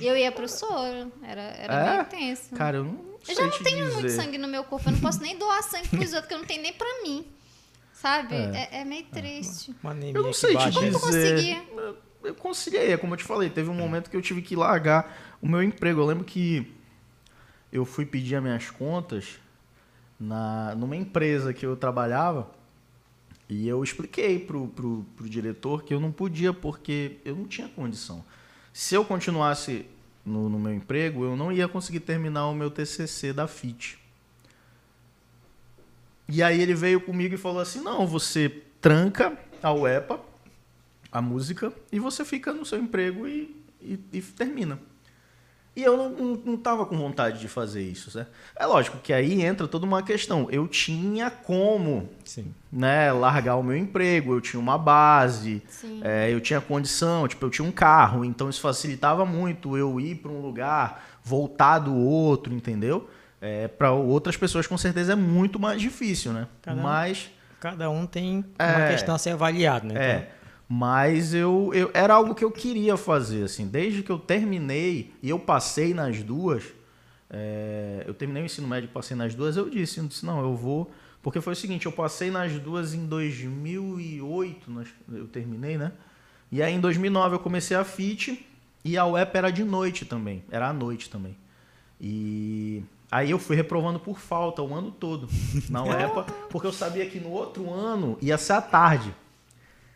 Eu ia pro soro, era, era é? meio tenso. Cara, eu não eu já não tenho dizer. muito sangue no meu corpo, eu não posso nem doar sangue pros outros, porque eu não tenho nem pra mim. Sabe? É, é, é meio triste. eu não sei te dizer. Como tu conseguia? Eu conciliei, é como eu te falei, teve um momento que eu tive que largar o meu emprego. Eu lembro que eu fui pedir as minhas contas na, numa empresa que eu trabalhava e eu expliquei pro, pro, pro diretor que eu não podia porque eu não tinha condição. Se eu continuasse no, no meu emprego, eu não ia conseguir terminar o meu TCC da FIT. E aí ele veio comigo e falou assim: não, você tranca a UEPA, a música, e você fica no seu emprego e, e, e termina. E eu não, não, não tava com vontade de fazer isso, né? É lógico que aí entra toda uma questão. Eu tinha como Sim. Né, largar o meu emprego, eu tinha uma base, é, eu tinha condição, tipo, eu tinha um carro, então isso facilitava muito eu ir para um lugar, voltar do outro, entendeu? É, para outras pessoas, com certeza, é muito mais difícil, né? Cada, Mas. Cada um tem uma é, questão a ser avaliada, né? É. Então... Mas eu, eu era algo que eu queria fazer, assim. Desde que eu terminei e eu passei nas duas, é, eu terminei o ensino médio e passei nas duas, eu disse, eu disse, não, eu vou... Porque foi o seguinte, eu passei nas duas em 2008, eu terminei, né? E aí em 2009 eu comecei a FIT e a UEP era de noite também, era à noite também. E aí eu fui reprovando por falta o ano todo na UEPA, porque eu sabia que no outro ano ia ser à tarde.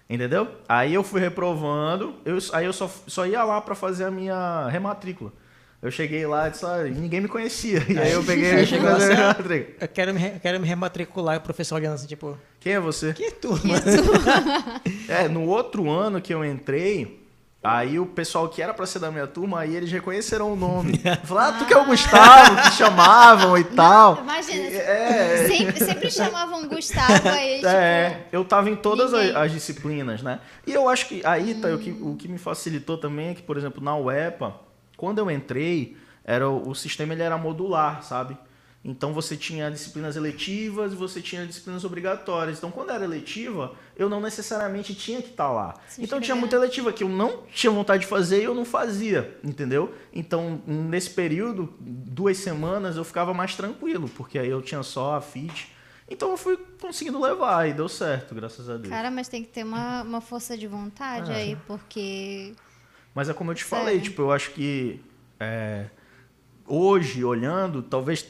Entendeu? Aí eu fui reprovando, eu, aí eu só, só ia lá para fazer a minha rematrícula. Eu cheguei lá e disse, ah, ninguém me conhecia. E aí eu peguei e cheguei assim, eu quero me, quero me rematricular e o professor olhando assim, tipo... Quem é você? Que turma? Que é, no outro ano que eu entrei, Aí o pessoal que era pra ser da minha turma, aí eles reconheceram o nome. Falaram, ah, tu que é o Gustavo, que chamavam e tal. Imagina, é... sempre, sempre chamavam Gustavo aí, tipo, É, eu tava em todas as, as, disciplinas, né? E eu acho que aí tá, hum. o, que, o que me facilitou também é que, por exemplo, na UEPA, quando eu entrei, era, o sistema ele era modular, sabe? Então você tinha disciplinas eletivas e você tinha disciplinas obrigatórias. Então quando era eletiva, eu não necessariamente tinha que estar lá. Sim, então tinha muita eletiva que eu não tinha vontade de fazer e eu não fazia, entendeu? Então nesse período, duas semanas, eu ficava mais tranquilo, porque aí eu tinha só a FIT. Então eu fui conseguindo levar e deu certo, graças a Deus. Cara, mas tem que ter uma, uma força de vontade é. aí, porque. Mas é como eu te Sério? falei, tipo, eu acho que é, hoje, olhando, talvez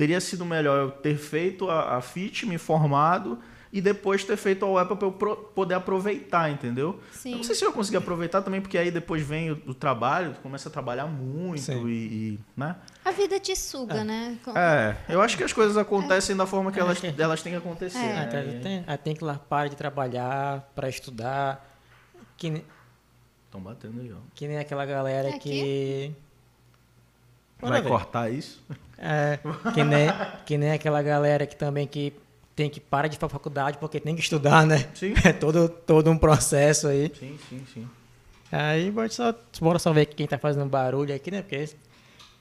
teria sido melhor eu ter feito a, a FIT, me formado e depois ter feito a web para eu poder aproveitar, entendeu? Sim. Eu não sei se eu consegui aproveitar também, porque aí depois vem o, o trabalho, tu começa a trabalhar muito e, e, né? A vida te suga, é. né? É, eu acho que as coisas acontecem é. da forma que elas, elas têm que acontecer. É. Né? Tem, tem que lá para de trabalhar para estudar. Que Estão batendo aí, ó. Que nem aquela galera é que. Vai cortar isso? É, que nem, que nem aquela galera que também que tem que parar de faculdade porque tem que estudar, né? Sim. É todo, todo um processo aí. Sim, sim, sim. Aí bora só, bora só ver quem tá fazendo barulho aqui, né? Porque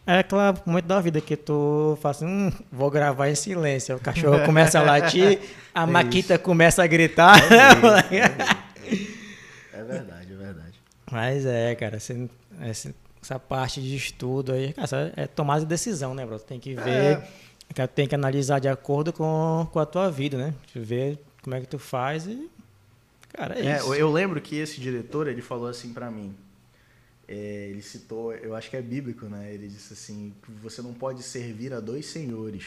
é aquele momento da vida que tu fala assim, hum, vou gravar em silêncio. O cachorro começa a latir, a é Maquita isso. começa a gritar. É, é, verdade, é verdade. Mas é, cara, essa, essa parte de estudo aí, cara, é tomada de decisão, né, bro? Tem que ver. É tem que analisar de acordo com, com a tua vida, né? Ver como é que tu faz e. Cara, é, é isso. Eu lembro que esse diretor, ele falou assim para mim. É, ele citou, eu acho que é bíblico, né? Ele disse assim: você não pode servir a dois senhores.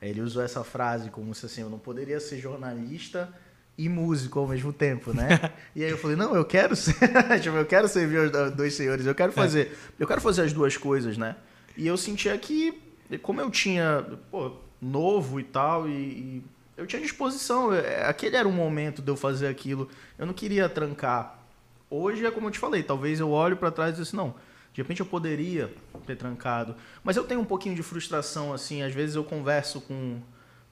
Ele usou essa frase como se assim: eu não poderia ser jornalista e músico ao mesmo tempo, né? e aí eu falei: não, eu quero ser, tipo, eu quero servir os dois senhores, eu quero é. fazer, eu quero fazer as duas coisas, né? E eu sentia que como eu tinha, pô, novo e tal, e, e, eu tinha disposição, é, aquele era o momento de eu fazer aquilo, eu não queria trancar. Hoje é como eu te falei, talvez eu olho para trás e disse, não, de repente eu poderia ter trancado. Mas eu tenho um pouquinho de frustração, assim, às vezes eu converso com,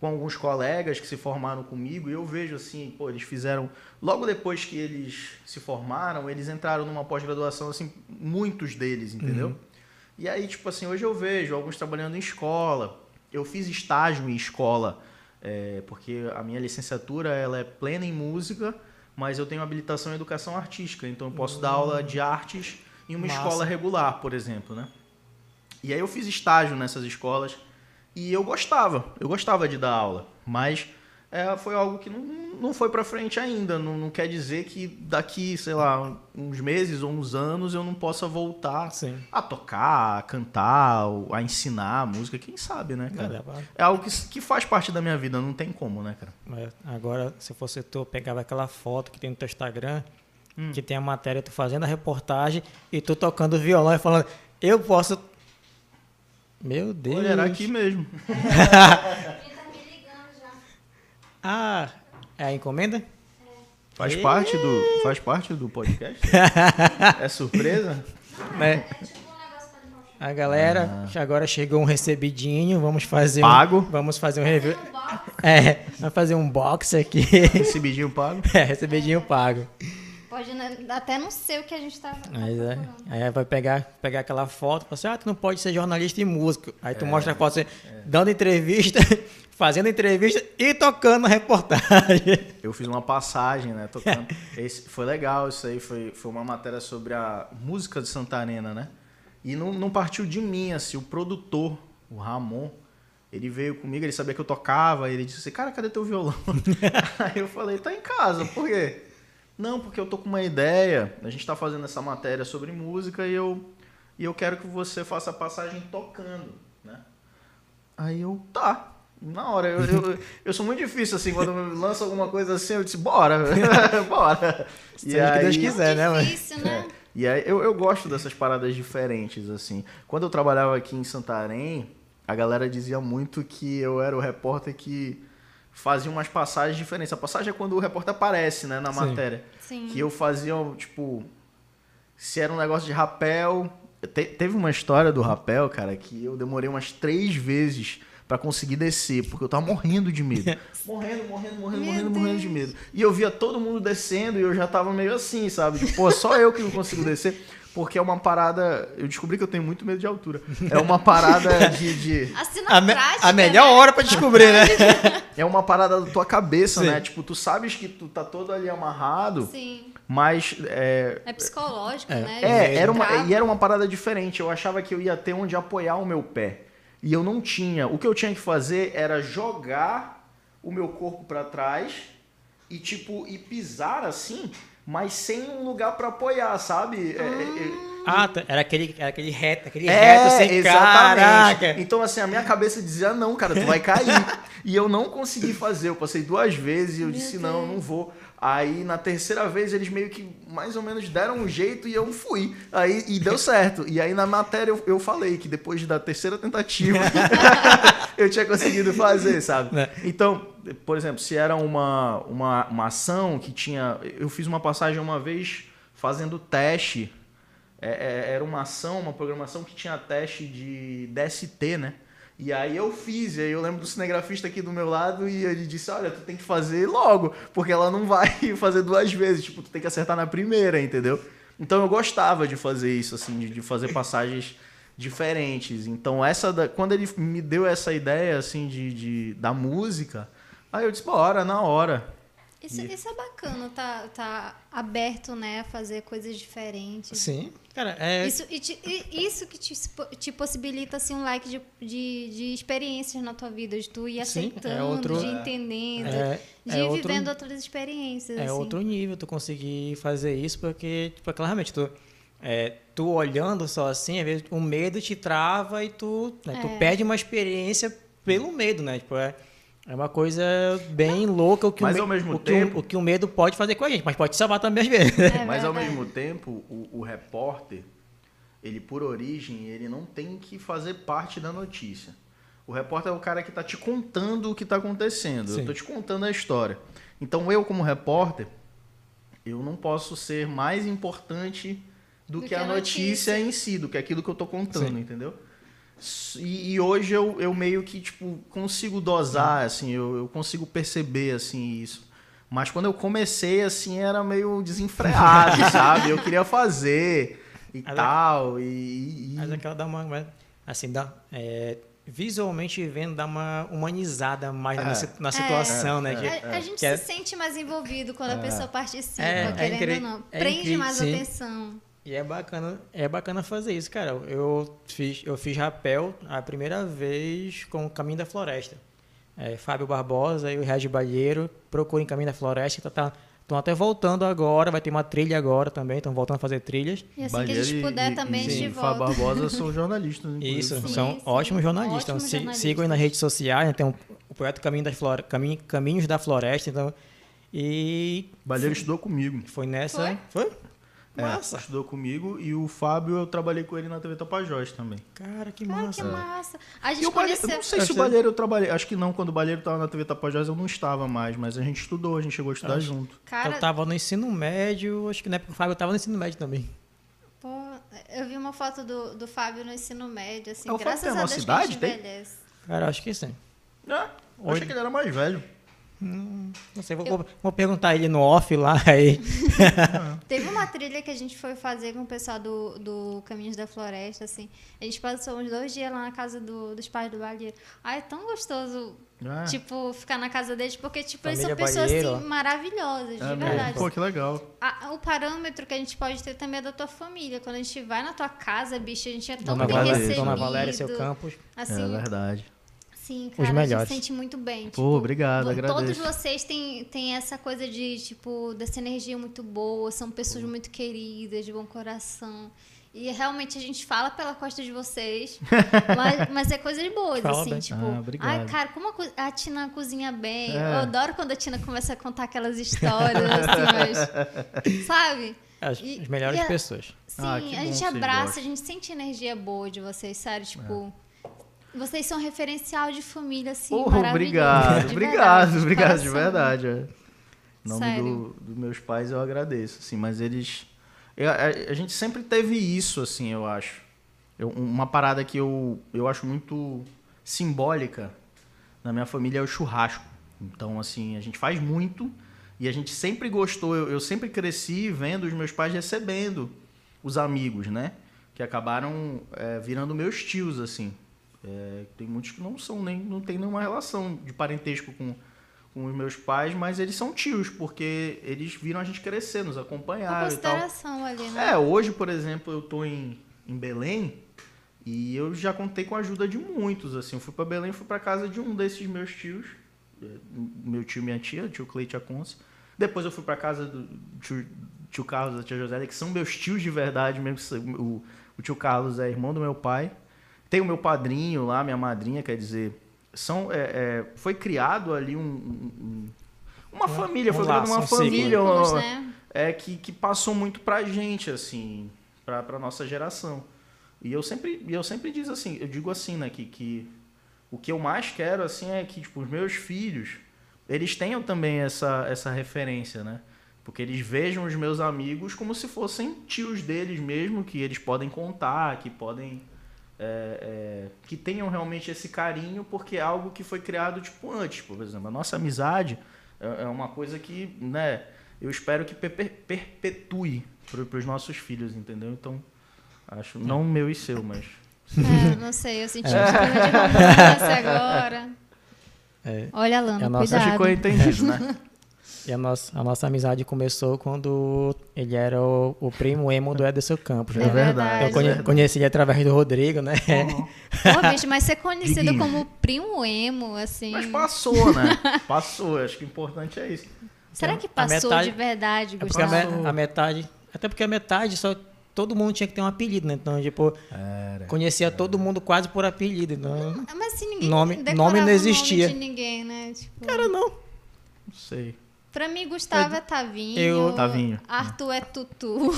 com alguns colegas que se formaram comigo e eu vejo assim, pô, eles fizeram. Logo depois que eles se formaram, eles entraram numa pós-graduação, assim, muitos deles, entendeu? Uhum. E aí, tipo assim, hoje eu vejo alguns trabalhando em escola. Eu fiz estágio em escola, é, porque a minha licenciatura ela é plena em música, mas eu tenho habilitação em educação artística, então eu posso dar aula de artes em uma Massa. escola regular, por exemplo, né? E aí eu fiz estágio nessas escolas e eu gostava, eu gostava de dar aula, mas é, foi algo que não, não foi para frente ainda. Não, não, quer dizer que daqui, sei lá, uns meses ou uns anos eu não possa voltar Sim. a tocar, a cantar, a ensinar música. Quem sabe, né, cara? É, é algo que, que faz parte da minha vida, não tem como, né, cara? agora, se fosse tu, pegava aquela foto que tem no teu Instagram, hum. que tem a matéria, tu fazendo a reportagem e tu tocando violão e falando, eu posso. Meu Deus. Olha, era aqui mesmo. Ah, é a encomenda? Faz parte do, faz parte do podcast? é surpresa? Né? A galera, ah. agora chegou um recebidinho, vamos fazer pago. Um, vamos fazer um review. É, vamos fazer um box aqui. Recebidinho pago? É, recebidinho pago. Pode até não ser o que a gente tá. Mas é, aí vai pegar, pegar aquela foto e falar assim: ah, tu não pode ser jornalista e músico. Aí tu é, mostra a foto assim, é. dando entrevista fazendo entrevista e tocando a reportagem. Eu fiz uma passagem, né? Tocando. Esse, foi legal isso aí, foi, foi uma matéria sobre a música de Santarena, né? E não, não partiu de mim, assim, o produtor, o Ramon, ele veio comigo, ele sabia que eu tocava, ele disse assim, cara, cadê teu violão? aí eu falei, tá em casa, por quê? Não, porque eu tô com uma ideia, a gente tá fazendo essa matéria sobre música e eu, e eu quero que você faça a passagem tocando, né? Aí eu, tá. Na hora, eu, eu, eu, sou muito difícil, assim, quando lança alguma coisa assim, eu disse, bora, bora. E aí, que Deus quiser, né, difícil, né? É. E aí, eu, eu gosto dessas paradas diferentes, assim. Quando eu trabalhava aqui em Santarém, a galera dizia muito que eu era o repórter que fazia umas passagens diferentes. A passagem é quando o repórter aparece, né, na Sim. matéria. Sim. Que eu fazia, tipo, se era um negócio de rapel... Te, teve uma história do rapel, cara, que eu demorei umas três vezes para conseguir descer, porque eu tava morrendo de medo. morrendo, morrendo, morrendo, Meu morrendo, Deus. morrendo de medo. E eu via todo mundo descendo e eu já tava meio assim, sabe? Tipo, pô, só eu que não consigo descer. Porque é uma parada. Eu descobri que eu tenho muito medo de altura. É uma parada de. de... A, prática, a melhor né? hora para descobrir, né? É uma parada da tua cabeça, Sim. né? Tipo, tu sabes que tu tá todo ali amarrado. Sim. Mas. É, é psicológico, é, né? É, era uma, e era uma parada diferente. Eu achava que eu ia ter onde apoiar o meu pé. E eu não tinha. O que eu tinha que fazer era jogar o meu corpo para trás e tipo e pisar assim, mas sem um lugar para apoiar, sabe? É, é, é ah, tá. era aquele, era aquele reto, aquele é, reto sem exatamente. Caraca. Então, assim, a minha cabeça dizia, não, cara, tu vai cair. e eu não consegui fazer. Eu passei duas vezes e eu Meu disse, Deus. não, não vou. Aí na terceira vez eles meio que mais ou menos deram um jeito e eu fui. Aí e deu certo. E aí na matéria eu, eu falei que depois da terceira tentativa eu tinha conseguido fazer, sabe? É. Então, por exemplo, se era uma, uma, uma ação que tinha. Eu fiz uma passagem uma vez fazendo teste. É, é, era uma ação, uma programação que tinha teste de DST, né? E aí eu fiz, e aí eu lembro do cinegrafista aqui do meu lado e ele disse, olha, tu tem que fazer logo, porque ela não vai fazer duas vezes, tipo, tu tem que acertar na primeira, entendeu? Então eu gostava de fazer isso, assim, de, de fazer passagens diferentes. Então essa, da, quando ele me deu essa ideia, assim, de, de da música, aí eu disse, bora, na hora. Isso, e... isso é bacana, tá, tá aberto, né, a fazer coisas diferentes. Sim, cara, é... Isso, e te, e isso que te, te possibilita, assim, um like de, de, de experiências na tua vida, de tu ir aceitando, Sim, é outro, de entendendo, é, de é ir outro, vivendo outras experiências, É assim. outro nível tu conseguir fazer isso, porque, tipo, claramente, tu... É, tu olhando só assim, às vezes o medo te trava e tu, né, tu é. perde uma experiência pelo medo, né? Tipo, é, é uma coisa bem louca o que, mas o, ao mesmo o, tempo, que o, o, que o medo pode fazer com a gente, mas pode te salvar também às vezes. É mas ao mesmo tempo, o, o, repórter, ele por origem, ele não tem que fazer parte da notícia. O repórter é o cara que está te contando o que está acontecendo. Sim. Eu estou te contando a história. Então eu, como repórter, eu não posso ser mais importante do, do que, que, a notícia, notícia, em si, do que aquilo que eu estou contando, Sim. entendeu? E, e, hoje eu, eu meio que, tipo, consigo dosar, assim, eu, eu consigo perceber, assim, isso. Mas quando eu comecei, assim, era meio desenfreado, sabe? Eu queria fazer e mas tal. É, e, e... Mas aquela dá uma. Assim, dá. É, visualmente vendo, dá uma humanizada mais é. na, na, situação, é, né? Que, a, a, gente se sente mais envolvido quando a pessoa participa, querendo ou não. Prende mais sim. atenção. E é bacana, é bacana fazer isso, cara. Eu fiz, eu fiz rapel a primeira vez com o Caminho da Floresta. É, Fábio Barbosa e o Regi Balheiro procurem Caminho da Floresta. Estão tá, tá, até voltando agora, vai ter uma trilha agora também, estão voltando a fazer trilhas. E assim Balheiro que a gente puder e, também, e, de Fábio Barbosa são jornalistas. Isso, sim, são sim. ótimos jornalistas. Ótimos então, jornalistas. sigam aí nas redes sociais, né? tem um, o projeto Caminho das Flore, Caminho, Caminhos da Floresta. Então, e. Balheiro estudou comigo. Foi nessa. Foi? foi? É, massa. estudou comigo e o Fábio eu trabalhei com ele na TV Tapajós também. Cara, que massa. Cara, que massa. A gente conheceu... não sei se o Balheiro eu trabalhei, acho que não, quando o Balheiro estava na TV Tapajós eu não estava mais, mas a gente estudou, a gente chegou a estudar acho, junto. Cara... Eu tava no ensino médio, acho que na época o Fábio tava no ensino médio também. Pô, eu vi uma foto do, do Fábio no ensino médio, assim, é, graças a Deus cidade, que a gente tem? Cara, acho que sim. É, eu achei que ele era mais velho. Hum, não sei, vou, eu... vou, perguntar ele no off lá aí. Teve uma trilha que a gente foi fazer com o pessoal do, do Caminhos da Floresta, assim. A gente passou uns dois dias lá na casa do, dos pais do Balheiro. Ah, é tão gostoso, ah. tipo, ficar na casa deles, porque, tipo, Família eles são pessoas, Balheiro. assim, maravilhosas, é de verdade. Pô, que legal. A, o parâmetro que a gente pode ter também é da tua família. Quando a gente vai na tua casa, bicho, a gente é tão Dona bem Valéria, recebido. Dona Valéria, seu campus. Assim, é verdade. Sim, cara, os melhores. a gente se sente muito bem. Tipo, Pô, obrigado, agradeço. Todos vocês têm, têm essa coisa de, tipo, dessa energia muito boa, são pessoas muito queridas, de bom coração. E realmente a gente fala pela costa de vocês, mas, mas é coisa de boas, fala assim, bem. tipo, ah, ai, cara, como a, a, Tina cozinha bem. É. Eu adoro quando a Tina começa a contar aquelas histórias, assim, mas, sabe? As, e, as melhores pessoas. Sim, ah, a gente abraça, a gente sente energia boa de vocês, sério, tipo. É. Vocês são referencial de família, assim, oh, Obrigado, obrigado, obrigado, de verdade. É. Em nome do, dos meus pais eu agradeço, assim, mas eles... Eu, a, a, gente sempre teve isso, assim, eu acho. Eu, uma parada que eu, eu acho muito simbólica na minha família é o churrasco. Então, assim, a gente faz muito e a gente sempre gostou. Eu, eu sempre cresci vendo os meus pais recebendo os amigos, né? Que acabaram é, virando meus tios, assim. É, tem muitos que não são nem não tem nenhuma relação de parentesco com, com os meus pais, mas eles são tios porque eles viram a gente crescer, nos acompanharam e tal. ali, né? É, hoje, por exemplo, eu tô em, em Belém e eu já contei com a ajuda de muitos, assim, eu fui para Belém, fui para casa de um desses meus tios, é, meu tio e minha tia, tio Cleite Aconce. Depois eu fui para casa do tio, tio Carlos e a tia Josélia, que são meus tios de verdade mesmo. O, o tio Carlos é irmão do meu pai. Tem o meu padrinho lá, minha madrinha, quer dizer, são, é, é, foi criado ali um, um uma família, um foi criada uma família ciclo. né? é, que, que passou muito pra gente, assim, pra, pra nossa geração. E eu sempre, eu sempre digo assim, eu digo assim, né, que, que o que eu mais quero, assim, é que, tipo, os meus filhos, eles tenham também essa, essa referência, né? Porque eles vejam os meus amigos como se fossem tios deles mesmo, que eles podem contar, que podem... É, é, que tenham realmente esse carinho, porque é algo que foi criado, tipo, antes. Por exemplo, a nossa amizade é, é uma coisa que, né, eu espero que per perpetue para os nossos filhos, entendeu? Então, acho, não meu e seu, mas... É, não sei, eu senti é. um clima de romance agora. É. Olha, Lana, a nossa... cuidado. Ficou entendido, né? E a nossa, a nossa amizade começou quando ele era o, o primo emo do Ederson Campos. Né? É verdade. Eu conhe, conheci ele através do Rodrigo, né? Uhum. Pô, bicho, mas ser conhecido como primo emo, assim... Mas passou, né? Passou, acho que o importante é isso. Será que passou metade, de verdade, é Gustavo? É a, a, metade... Até porque a metade só... Todo mundo tinha que ter um apelido, né? Então, tipo, era, conhecia era. todo mundo quase por apelido. Então, mas se ninguém nome, nome não existia. Nome de ninguém, né? Tipo... Cara, não. Não sei. Pra mim, Gustavo eu, é Tavinho. Eu, Tavinho. Arthur é Tutu.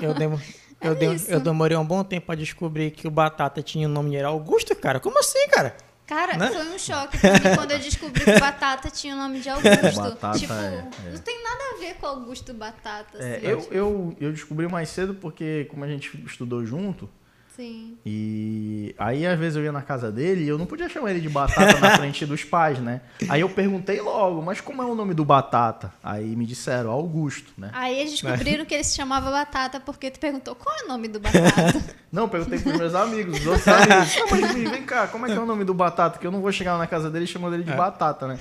Eu, demo, é eu, demo, eu demorei um bom tempo pra descobrir que o Batata tinha o nome de Augusto, cara. Como assim, cara? Cara, né? foi um choque pra mim quando eu descobri que o Batata tinha o nome de Augusto. Batata, tipo, é, é. não tem nada a ver com Augusto Batata. É, assim, eu, tipo. eu, eu descobri mais cedo porque, como a gente estudou junto, Sim. E aí, às vezes, eu ia na casa dele e eu não podia chamar ele de Batata na frente dos pais, né? Aí eu perguntei logo, mas como é o nome do Batata? Aí me disseram, Augusto, né? Aí eles descobriram que ele se chamava Batata porque tu perguntou qual é o nome do Batata. não, perguntei pros meus amigos, os outros amigos. Ah, mas vem cá, como é que é o nome do Batata? Que eu não vou chegar na casa dele chamando ele de é. Batata, né?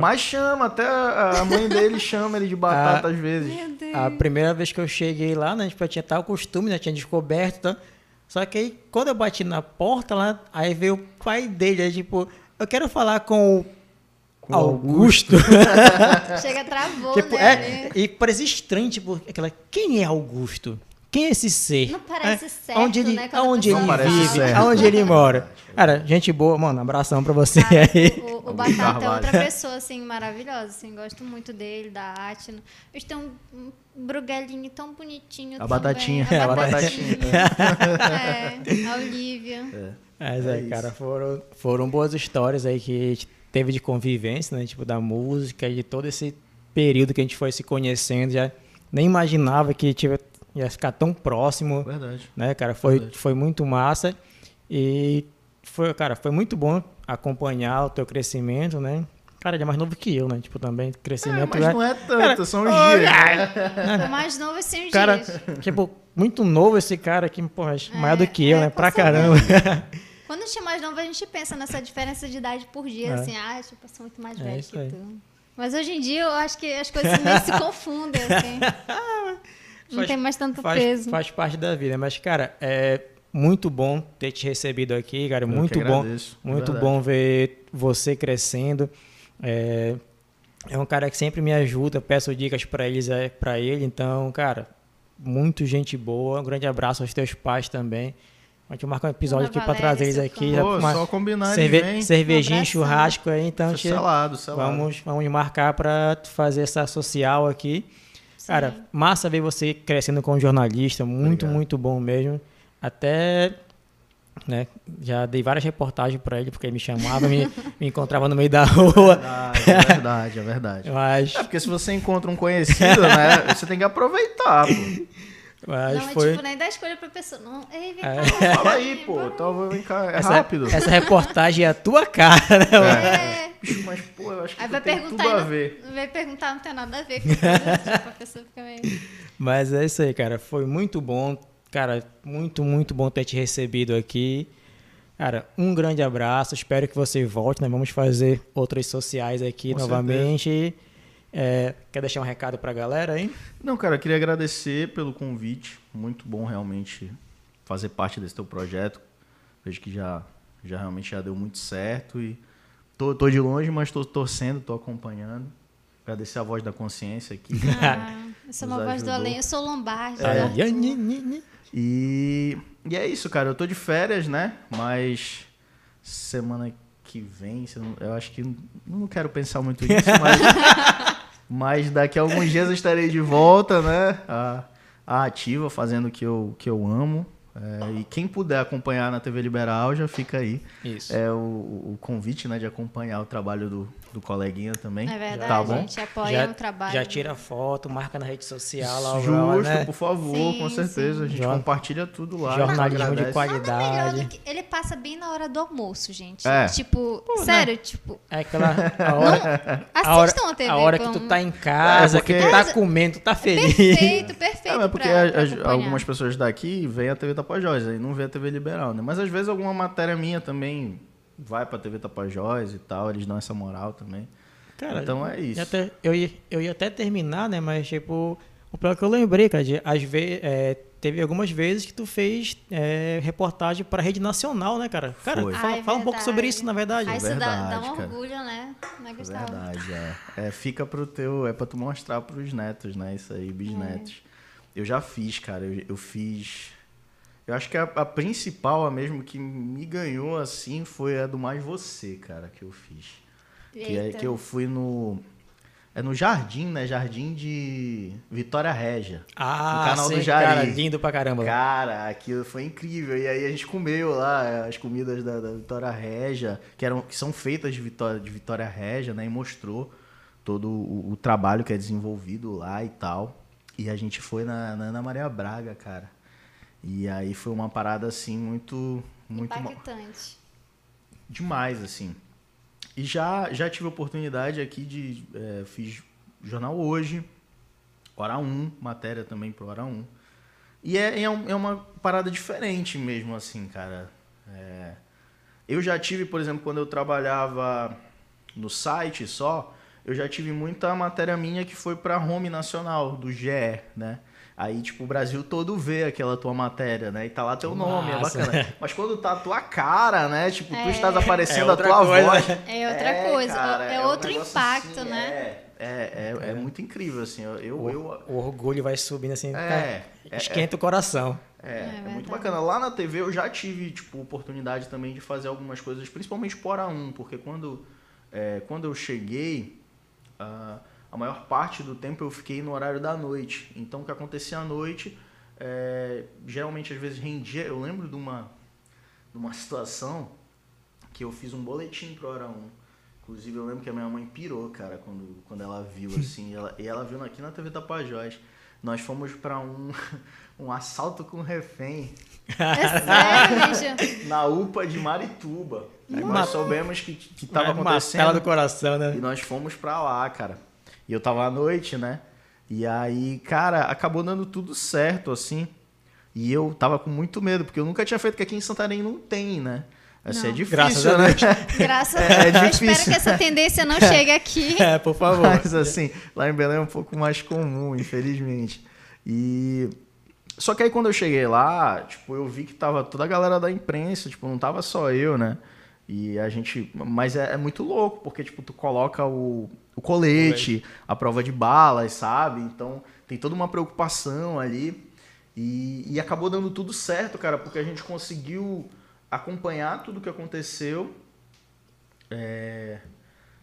Mas chama, até a mãe dele chama ele de batata a, às vezes. A primeira vez que eu cheguei lá, né, tipo, eu tinha tal costume, né, tinha descoberto, então, só que aí, quando eu bati na porta lá, aí veio o pai dele, aí, tipo, eu quero falar com o com Augusto. Chega, travou, tipo, né? É, e parecia estranho, tipo, aquela, quem é Augusto? Quem é esse ser? Não parece é, certo, onde ele, né? Onde ele vive, certo. aonde ele mora. Cara, gente boa, mano, abração pra você Cara, aí. O, o Batata é outra pessoa, assim, maravilhosa, assim, gosto muito dele, da arte. Eles têm um, um bruguelinho tão bonitinho A batatinha. A batatinha. é, a Olivia. É. Mas é, é cara, foram, foram boas histórias aí que a gente teve de convivência, né? Tipo, da música e de todo esse período que a gente foi se conhecendo. Já nem imaginava que tive ia ficar tão próximo. Verdade. Né, cara? Foi, Verdade. foi muito massa. E foi, cara, foi muito bom acompanhar o teu crescimento, né? Cara, ele é mais novo que eu, né? Tipo, também crescimento. É, mas é... não é tanto, cara, são os dias. Né? mais novo assim os cara, dias. Tipo, muito novo esse cara aqui, porra, é, maior do que eu, é, né? Pra caramba. Quando a gente é mais novo, a gente pensa nessa diferença de idade por dia, é. assim, ah, tipo, eu sou muito mais é velho que tu. Mas hoje em dia eu acho que as coisas meio se confundem, assim. Não faz, tem mais tanto faz, peso. Faz parte da vida. Mas, cara, é muito bom ter te recebido aqui, cara. Eu muito bom. Muito verdade. bom ver você crescendo. É, é um cara que sempre me ajuda, peço dicas para eles, é, para ele. Então, cara, muito gente boa. Um grande abraço aos teus pais também. A gente marcar um episódio aqui para trazer eles aqui. Pô, uma só combinar cerve Cervejinha, um churrasco aí. Então, selado, selado. Vamos, vamos marcar para fazer essa social aqui. Cara, massa ver você crescendo como jornalista, muito, Obrigado. muito bom mesmo. Até, né, já dei várias reportagens para ele, porque ele me chamava, me, me encontrava no meio da rua. É verdade, é verdade. Mas... É porque se você encontra um conhecido, né, você tem que aproveitar, pô. Mas não, foi... é tipo, nem dá escolha pra pessoa. Não, Ei, vem cá, é. Fala aí, pô. Então, vem cá, é essa, rápido. Essa reportagem é a tua cara, né? É. Mas, pô, eu acho que vai tem tudo a ver. Não, vai perguntar, não tem nada a ver com isso. tipo, a pessoa fica meio... Mas é isso aí, cara. Foi muito bom. Cara, muito, muito bom ter te recebido aqui. Cara, um grande abraço. Espero que você volte. Nós vamos fazer outras sociais aqui com novamente. Certeza. É, quer deixar um recado para a galera aí? Não, cara, eu queria agradecer pelo convite. Muito bom realmente fazer parte desse teu projeto. Vejo que já, já realmente já deu muito certo e tô, tô de longe, mas tô torcendo, tô acompanhando. Agradecer a voz da consciência aqui. Ah. Eu sou uma voz do além, eu sou Lombardi. É. E, e é isso, cara. Eu tô de férias, né? Mas semana que vem, eu acho que não quero pensar muito nisso, mas, mas daqui a alguns dias eu estarei de volta, né? A, a ativa, fazendo o que eu, que eu amo. É, e quem puder acompanhar na TV Liberal, já fica aí. Isso. É o, o convite, né, de acompanhar o trabalho do, do coleguinha também. É verdade, tá bom? a gente apoia já, o trabalho. Já tira foto, marca na rede social lá. Justo, né? por favor, sim, com certeza. Sim. A gente compartilha tudo lá. Jornalismo de qualidade. ele passa bem na hora do almoço, gente. É. Tipo, Pô, né? sério, tipo... É aquela... A hora, não, a hora, a, TV, a hora que tu tá em casa, é que tu tá comendo, tu tá feliz. Perfeito, perfeito. É, porque pra, pra algumas pessoas daqui vêm a TV Tapajós, aí não vê a TV Liberal, né? Mas às vezes alguma matéria minha também vai pra TV Tapajós e tal, eles dão essa moral também. Cara, então é isso. Até, eu, ia, eu ia até terminar, né? Mas, tipo, o pior que eu lembrei, cara, de, às vezes, é, teve algumas vezes que tu fez é, reportagem para rede nacional, né, cara? Cara, Foi. fala, fala um pouco sobre isso, na verdade. Ah, isso verdade, dá, dá um orgulho, né? Não é verdade, é. é. Fica pro teu, é para tu mostrar pros netos, né? Isso aí, bisnetos. É. Eu já fiz, cara. Eu, eu fiz eu acho que a, a, principal, a mesmo que me ganhou assim, foi a do Mais Você, cara, que eu fiz. Eita. Que é que eu fui no. É no Jardim, né? Jardim de Vitória Régia. Ah, no canal sim, do Jari. Cara, lindo pra caramba. Cara, aquilo foi incrível. E aí a gente comeu lá as comidas da, da Vitória Régia, que, eram, que são feitas de Vitória, de Vitória Régia, né? E mostrou todo o, o trabalho que é desenvolvido lá e tal. E a gente foi na, na Ana Maria Braga, cara. E aí foi uma parada assim muito muito impactante. Demais assim. E já já tive oportunidade aqui de é, fiz jornal hoje, hora 1, matéria também pro hora 1. E é, é, é, uma parada diferente mesmo assim, cara. É, eu já tive, por exemplo, quando eu trabalhava no site só, eu já tive muita matéria minha que foi para home nacional do GE, né? Aí, tipo, o Brasil todo vê aquela tua matéria, né? E tá lá teu nome, é Massa. é bacana. Mas quando tá a tua cara, né? Tipo, é. tu estás aparecendo é a tua coisa. voz. É outra é, coisa, cara, é, outro um impacto, assim, né? É, é, é, muito incrível, assim. Eu, o, eu, o orgulho vai subindo assim, esquenta o coração. É, é, muito bacana. Lá na TV eu já tive, tipo, oportunidade também de fazer algumas coisas, principalmente por a 1, porque quando, quando eu cheguei. Uh, a maior parte do tempo eu fiquei no horário da noite. Então o que acontecia à noite, é, geralmente às vezes rendia. Eu lembro de uma, de uma situação que eu fiz um boletim pro Hora 1. Inclusive eu lembro que a minha mãe pirou, cara, quando, quando ela viu assim. ela, e ela viu aqui na TV Tapajós. Nós fomos para um, um assalto com refém. É sério, Na UPA de Marituba. Aí nós soubemos que, que tava uma acontecendo. Uma do coração, né? E nós fomos para lá, cara. E eu tava à noite, né? E aí, cara, acabou dando tudo certo, assim. E eu tava com muito medo, porque eu nunca tinha feito, que aqui em Santarém não tem, né? Assim, é difícil, Graças né? A Deus. Graças é, a Deus. É difícil. Eu espero que essa tendência não chegue aqui. É, por favor. Mas assim, lá em Belém é um pouco mais comum, infelizmente. E só que aí quando eu cheguei lá, tipo, eu vi que tava toda a galera da imprensa, tipo, não tava só eu, né? E a gente. Mas é, é muito louco, porque, tipo, tu coloca o, o colete, a prova de balas, sabe? Então tem toda uma preocupação ali. E, e, acabou dando tudo certo, cara, porque a gente conseguiu acompanhar tudo o que aconteceu. É,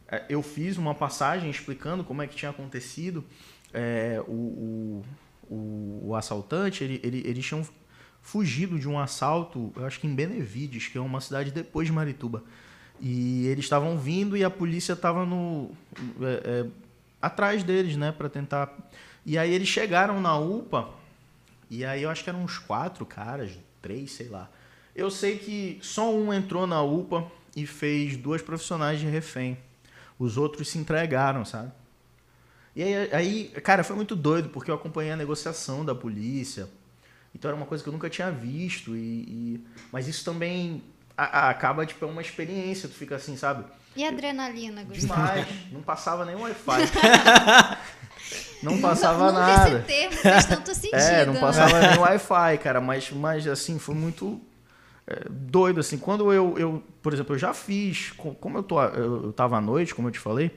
é, eu fiz uma passagem explicando como é que tinha acontecido. É, o, o, o, assaltante, ele, ele, eles tinham fugido de um assalto, eu acho que em Benevides, que é uma cidade depois de Marituba. E eles estavam vindo e a polícia estava no é, é, atrás deles, né, para tentar. E aí eles chegaram na UPA e aí eu acho que eram uns quatro caras, três, sei lá. Eu sei que só um entrou na UPA e fez duas profissionais de refém. Os outros se entregaram, sabe? E aí, aí, cara, foi muito doido, porque eu acompanhei a negociação da polícia. Então era uma coisa que eu nunca tinha visto. E, e... Mas isso também a, a, acaba, tipo, é uma experiência, tu fica assim, sabe? E adrenalina, Gustavo? Demais. Não passava nem Wi-Fi. não passava não, nada. Esse termo faz tanto sentido. É, não né? passava nem Wi-Fi, cara. Mas, mas assim, foi muito é, doido, assim. Quando eu, eu, por exemplo, eu já fiz, como eu, tô, eu, eu tava à noite, como eu te falei,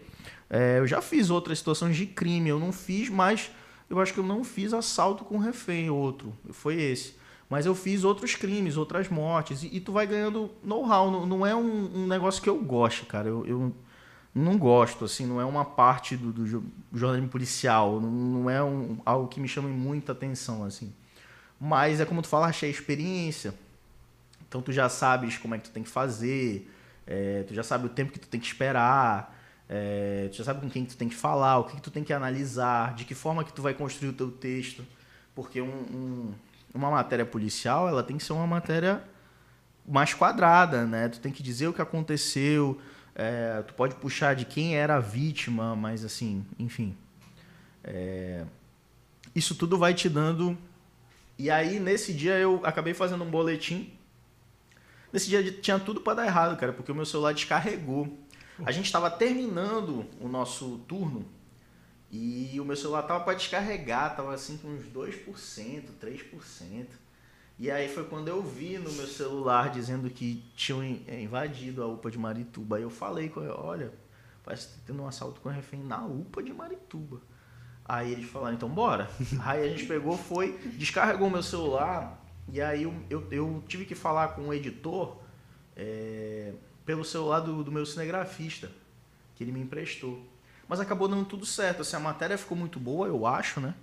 é, eu já fiz outras situações de crime. Eu não fiz, mas eu acho que eu não fiz assalto com refém, outro. Foi esse. Mas eu fiz outros crimes, outras mortes. E, e tu vai ganhando know-how. Não, não, é um, um, negócio que eu gosto, cara. Eu, eu, não gosto, assim. Não é uma parte do, do jornalismo policial. Não, não é um, algo que me chama muita atenção, assim. Mas é como tu fala, achei experiência. Então tu já sabes como é que tu tem que fazer. É, tu já sabe o tempo que tu tem que esperar. É, tu já sabe com quem tu tem que falar, o que, que tu tem que analisar, de que forma que tu vai construir o teu texto. Porque um, um, uma matéria policial, ela tem que ser uma matéria mais quadrada, né? Tu tem que dizer o que aconteceu, é, tu pode puxar de quem era a vítima, mas assim, enfim. É, isso tudo vai te dando. E aí, nesse dia, eu acabei fazendo um boletim. Nesse dia tinha tudo para dar errado, cara, porque o meu celular descarregou. A gente estava terminando o nosso turno e o meu celular tava para descarregar, tava assim com uns 2%, 3%. E aí foi quando eu vi no meu celular dizendo que tinham é, invadido a UPA de Marituba. Aí eu falei com ele, olha, parece que tá tendo um assalto com refém na UPA de Marituba. Aí eles falaram, então bora. aí a gente pegou, foi, descarregou o meu celular e aí eu, eu, eu tive que falar com o editor é, pelo celular do, do meu cinegrafista, que ele me emprestou. Mas acabou dando tudo certo. Assim, a matéria ficou muito boa, eu acho, né?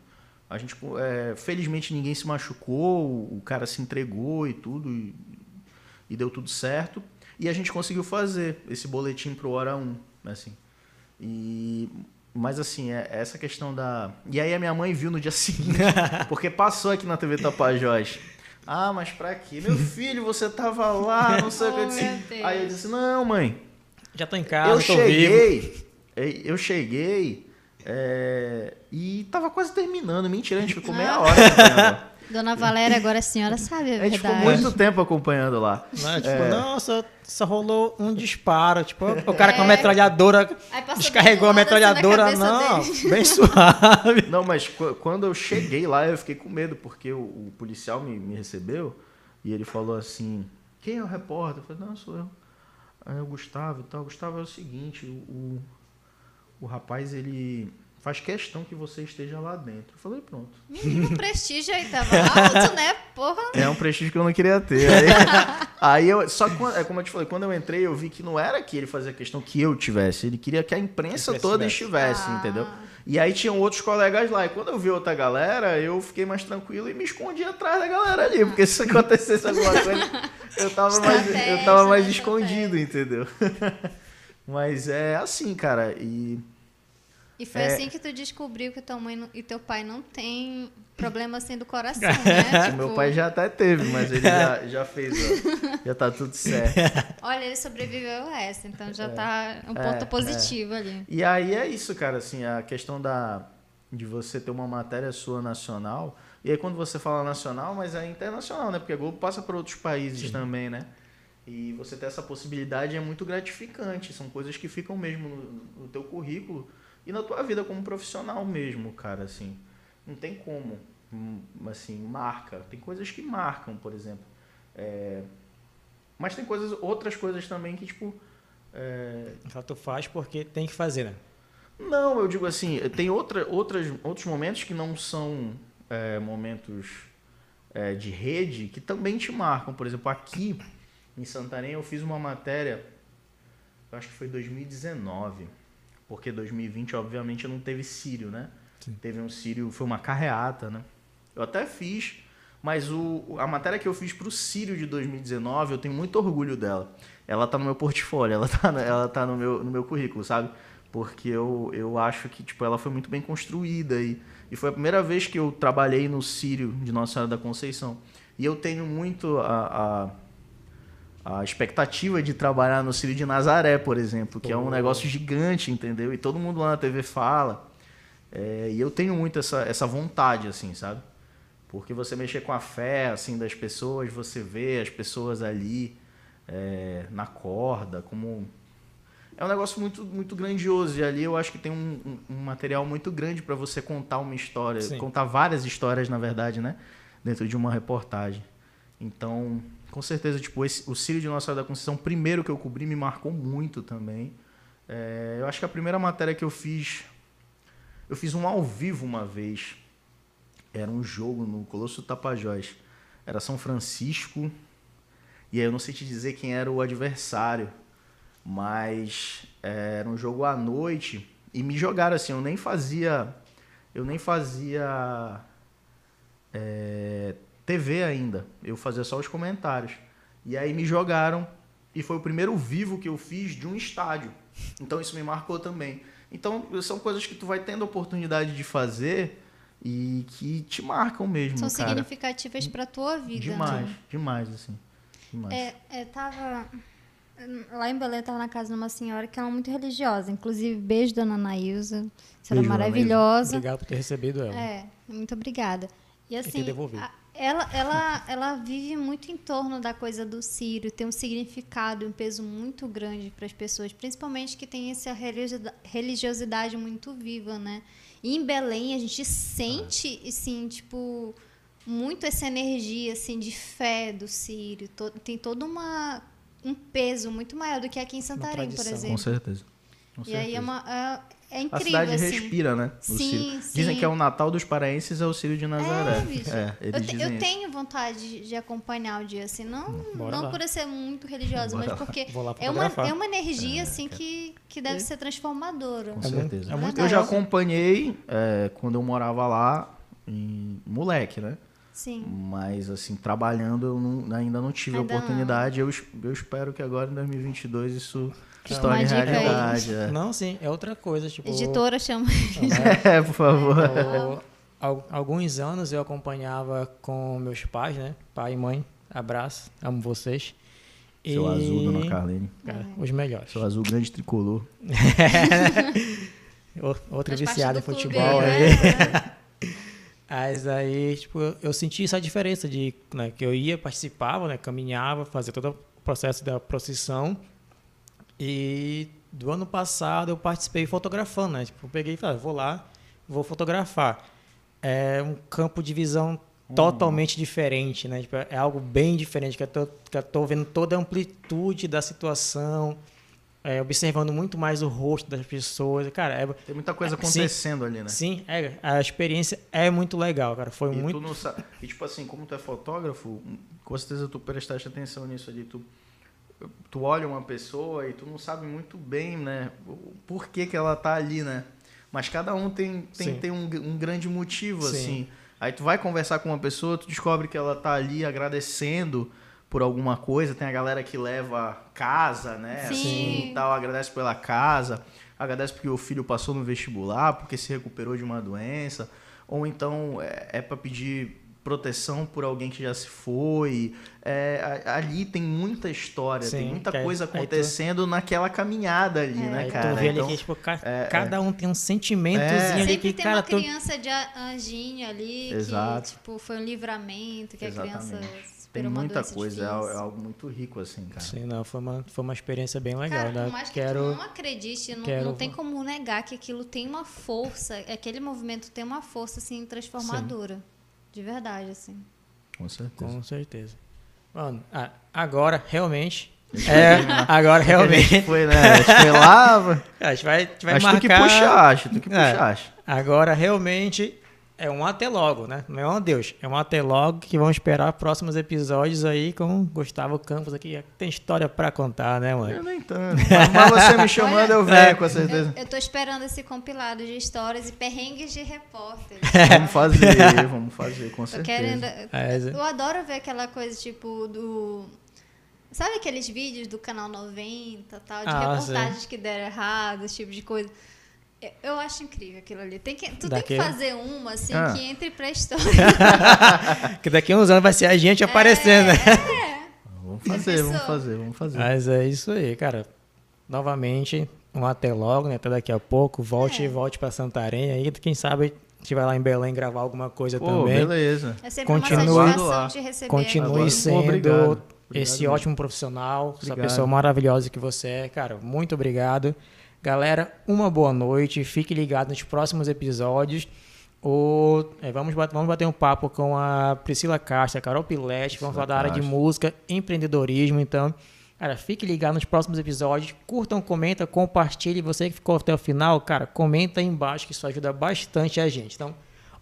A gente, é, felizmente ninguém se machucou, o cara se entregou e tudo, e, e, deu tudo certo. E a gente conseguiu fazer esse boletim pro Hora 1, assim. E, mas assim, é, essa questão da... E aí a minha mãe viu no dia seguinte, porque passou aqui na TV Tapajós. Ah, mas pra quê? Meu filho, você tava lá, não sei o que. Eu disse. Aí eu disse, não, mãe. Já tô em casa, eu tô cheguei, vivo. Eu cheguei é, e tava quase terminando. Mentira, a gente ficou meia hora. Dona Valéria, agora a senhora sabe a verdade. A gente ficou muito tempo acompanhando lá. Não, tipo, é... nossa, só rolou um disparo. Tipo, o cara é... com a metralhadora descarregou a metralhadora. Não, dele. bem suave. Não, mas quando eu cheguei lá, eu fiquei com medo, porque o, o policial me, me, recebeu e ele falou assim: Quem é o repórter? Eu falei: Não, sou eu. Aí o Gustavo e tal. Gustavo é o seguinte: o, o rapaz, ele faz questão que você esteja lá dentro. Eu falei, pronto. Menino, prestígio aí tava alto, né? Porra. É um prestígio que eu não queria ter. Aí, aí eu, só que, é como eu te falei, quando eu entrei, eu vi que não era que ele fazia questão que eu tivesse, ele queria que a imprensa toda estivesse, ah. entendeu? E aí tinham outros colegas lá. E quando eu vi outra galera, eu fiquei mais tranquilo e me escondi atrás da galera ali. Porque se acontecesse alguma coisa, eu tava mais, eu tava mais escondido, entendeu? Mas é assim, cara. E e foi é... assim que tu descobriu que tua mãe e teu pai não tem problema assim do coração, né? tipo... Meu pai já até teve, mas ele já, já fez, ó, já tá tudo certo. Olha, ele sobreviveu a essa, então já é. tá um ponto é, é. positivo ali. E aí é isso, cara, assim, a questão da de você ter uma matéria sua nacional, e aí quando você fala nacional, mas é internacional, né? Porque a Globo passa para outros países Sim. também, né? E você ter essa possibilidade é muito gratificante, são coisas que ficam mesmo no, no teu currículo e na tua vida como profissional mesmo, cara, assim. Não tem como, hum, assim, marca. Tem coisas que marcam, por exemplo. É... Mas tem coisas, outras coisas também que, tipo... É... Só tu faz porque tem que fazer, né? Não, eu digo assim, tem outra, outras, outros momentos que não são é, momentos é, de rede que também te marcam. Por exemplo, aqui em Santarém eu fiz uma matéria, eu acho que foi 2019 porque 2020, obviamente, não teve Sírio, né? Sim. Teve um Sírio, foi uma carreata, né? Eu até fiz, mas o, a matéria que eu fiz para o Sírio de 2019, eu tenho muito orgulho dela. Ela tá no meu portfólio, ela tá, ela tá no, meu, no meu currículo, sabe? Porque eu, eu acho que tipo, ela foi muito bem construída e, e foi a primeira vez que eu trabalhei no Sírio de Nossa Senhora da Conceição. E eu tenho muito a, a a expectativa de trabalhar no Círio de Nazaré, por exemplo, que oh. é um negócio gigante, entendeu? E todo mundo lá na TV fala. É, e eu tenho muito essa, essa vontade, assim, sabe? Porque você mexer com a fé, assim, das pessoas, você vê as pessoas ali é, na corda, como... É um negócio muito, muito grandioso. E ali eu acho que tem um, um, um material muito grande para você contar uma história. Sim. Contar várias histórias, na verdade, né? Dentro de uma reportagem. Então, com certeza, tipo, esse, o Círio de Nossa Senhora da Conceição, primeiro que eu cobri, me marcou muito também. É, eu acho que a primeira matéria que eu fiz, eu fiz um ao vivo uma vez. era um jogo no Colosso Tapajós. Era São Francisco. E aí eu não sei te dizer quem era o adversário. Mas é, era um jogo à noite. E me jogaram assim, eu nem fazia. Eu nem fazia. É, TV ainda. Eu fazia só os comentários. E aí me jogaram. E foi o primeiro vivo que eu fiz de um estádio. Então isso me marcou também. Então são coisas que tu vai tendo a oportunidade de fazer e que te marcam mesmo. São cara. significativas para tua vida. Demais, né? demais, assim. Demais. É, é, tava. Lá em Belém, eu tava na casa de uma senhora que era é muito religiosa. Inclusive, beijo, dona Anaísa. Você era maravilhosa. Obrigado por ter recebido ela. É, muito obrigada. E assim, a, ela, ela, ela vive muito em torno da coisa do Sírio, tem um significado, um peso muito grande para as pessoas, principalmente que tem essa religiosidade muito viva, né? E em Belém a gente sente, assim, tipo, muito essa energia, assim, de fé do Sírio. tem todo uma, um peso muito maior do que aqui em Santarém, por exemplo. Com certeza. Com e certeza. aí é uma... É, é incrível, A cidade assim. respira, né? Sim, sim, Dizem que é o Natal dos paraenses, é o Círio de Nazaré. É. É, eu, te, eu tenho vontade de acompanhar o dia, assim, não, não por eu ser muito religiosa, Bora mas porque é uma, é uma energia, é, assim, que, que deve é. ser transformadora. Com certeza. É muito eu já acompanhei é, quando eu morava lá, em moleque, né? Sim. Mas, assim, trabalhando, eu não, ainda não tive ainda a oportunidade. Eu, eu espero que agora, em 2022, isso se torne realidade. É. Não, sim, é outra coisa. Tipo, Editora chama. é, por favor. alguns anos eu acompanhava com meus pais, né? Pai e mãe. Abraço, amo vocês. Seu e... azul, dona Carlene. Cara, os melhores. Seu azul grande tricolor. Outra viciada em futebol aí. Né? Mas aí, tipo, eu senti essa diferença de né, que eu ia, participava, né, caminhava, fazia todo o processo da procissão e do ano passado eu participei fotografando, né? Tipo, eu peguei e falei, ah, vou lá, vou fotografar. É um campo de visão hum. totalmente diferente, né? Tipo, é algo bem diferente, que eu tô, que eu tô vendo toda a amplitude da situação, é, observando muito mais o rosto das pessoas. Cara, é, tem muita coisa acontecendo sim, ali, né? Sim, é, a experiência é muito legal, cara. Foi e muito. Tu não sabe, e tipo assim, como tu é fotógrafo, com certeza tu prestaste atenção nisso ali, tu tu olha uma pessoa e tu não sabe muito bem, né, por que, que ela tá ali, né? Mas cada um tem, tem, tem um, um, grande motivo, Sim. assim. Aí tu vai conversar com uma pessoa, tu descobre que ela tá ali agradecendo por alguma coisa. Tem a galera que leva casa, né? Sim. Assim, tal, agradece pela casa, agradece porque o filho passou no vestibular, porque se recuperou de uma doença. Ou então é, é para pedir proteção por alguém que já se foi. É, ali tem muita história, Sim, tem muita coisa acontecendo tu... naquela caminhada ali, é. né, aí cara? Tu vê então, ali que, tipo, ca é, cada um tem um sentimentozinho é. ali Sempre que, tem cara, uma criança de anjinho ali Exato. que, tipo, foi um livramento, que Exatamente. a criança tem muita coisa, é, é algo muito rico, assim, cara. Sim, não, foi uma, foi uma experiência bem legal. Cara, né? por mais que quero, tu não acredite, não, quero... não tem como negar que aquilo tem uma força, aquele movimento tem uma força, assim, transformadora. Sim. De verdade, assim. Com certeza. Com certeza. Mano, agora realmente. É, agora realmente. foi, né? A gente foi lá. A gente vai, a gente vai acho marcar. que puxar, acho, que puxar. É, agora realmente é um até logo, né? Não é um adeus. É um até logo que vão esperar próximos episódios aí com Gustavo Campos aqui. Tem história pra contar, né, mano? Eu nem tanto. Mas você me chamando, eu venho, é, com certeza. Eu, eu tô esperando esse compilado de histórias e perrengues de repórter. vamos fazer, vamos fazer, com certeza. Querendo, é, eu adoro ver aquela coisa, tipo, do... Sabe aqueles vídeos do Canal 90 tal, de ah, reportagens sim. que deram errado, esse tipo de coisa? Eu acho incrível aquilo ali. Tem que, tu daqui... tem que fazer uma, assim, ah. que entre pra história. que daqui a uns anos vai ser a gente aparecendo, né? É. Vamos fazer, vamos fazer, vamos fazer. Mas é isso aí, cara. Novamente, um até logo, né? Até daqui a pouco. Volte é. volte pra Santarém aí. Quem sabe a gente vai lá em Belém gravar alguma coisa Pô, também. beleza. É sempre continue, uma satisfação de receber. Continue sendo obrigado. Obrigado esse ótimo profissional, obrigado. essa pessoa maravilhosa que você é. Cara, muito obrigado. Galera, uma boa noite. Fique ligado nos próximos episódios. O, é, vamos, bater, vamos bater um papo com a Priscila Castro, a Carol Pilete. Vamos falar da área de música, empreendedorismo. Então, cara, fique ligado nos próximos episódios. Curtam, comenta, compartilhe. Você que ficou até o final, cara, comenta aí embaixo que isso ajuda bastante a gente. Então,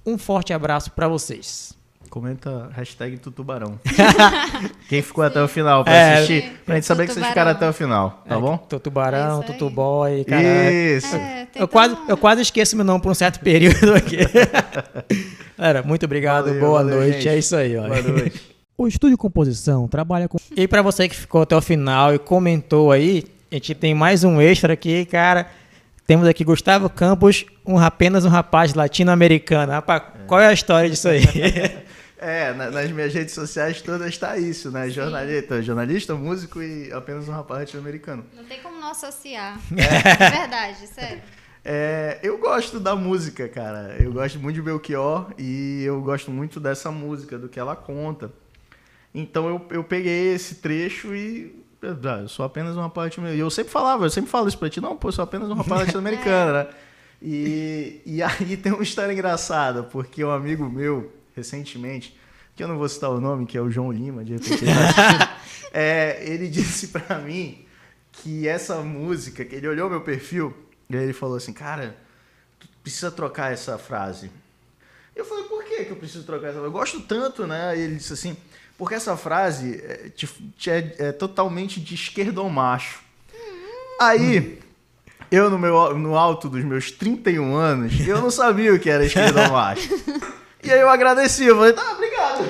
Um forte abraço para vocês. Comenta hashtag Tutubarão. Quem ficou até o final pra é, assistir, pra gente saber que vocês ficaram até o final, tá é, bom? Tutubarão, é Tutuboy, cara. Isso. É, eu, quase, eu quase esqueço meu nome por um certo período aqui. Galera, muito obrigado, valeu, boa valeu, noite. Gente. É isso aí, ó. Boa noite. O Estúdio Composição trabalha com. E para você que ficou até o final e comentou aí, a gente tem mais um extra aqui, cara. Temos aqui Gustavo Campos, um, apenas um rapaz latino-americano. Rapaz, é. qual é a história disso aí? É, nas minhas redes sociais todas está isso, né? Jornalista, jornalista, músico e apenas um rapaz latino-americano. Não tem como não associar. É, é verdade, sério. É, eu gosto da música, cara. Eu gosto muito de Belchior e eu gosto muito dessa música, do que ela conta. Então eu, eu peguei esse trecho e. Ah, eu sou apenas uma parte. E eu sempre falava, eu sempre falo isso pra ti, não, pô, eu sou apenas uma parte latino-americana, né? E, e aí tem uma história engraçada, porque um amigo meu recentemente, que eu não vou citar o nome, que é o João Lima, de repente ele, tá é, ele disse para mim que essa música, que ele olhou meu perfil, e aí ele falou assim, cara, tu precisa trocar essa frase. Eu falei, por que, que eu preciso trocar essa frase? Eu gosto tanto, né? E ele disse assim, porque essa frase é, te, te é, é, totalmente de esquerdomacho. Aí, eu no, meu, no alto dos meus 31 anos, eu não sabia o que era esquerdomacho. E aí eu agradeci, eu falei, tá, obrigado.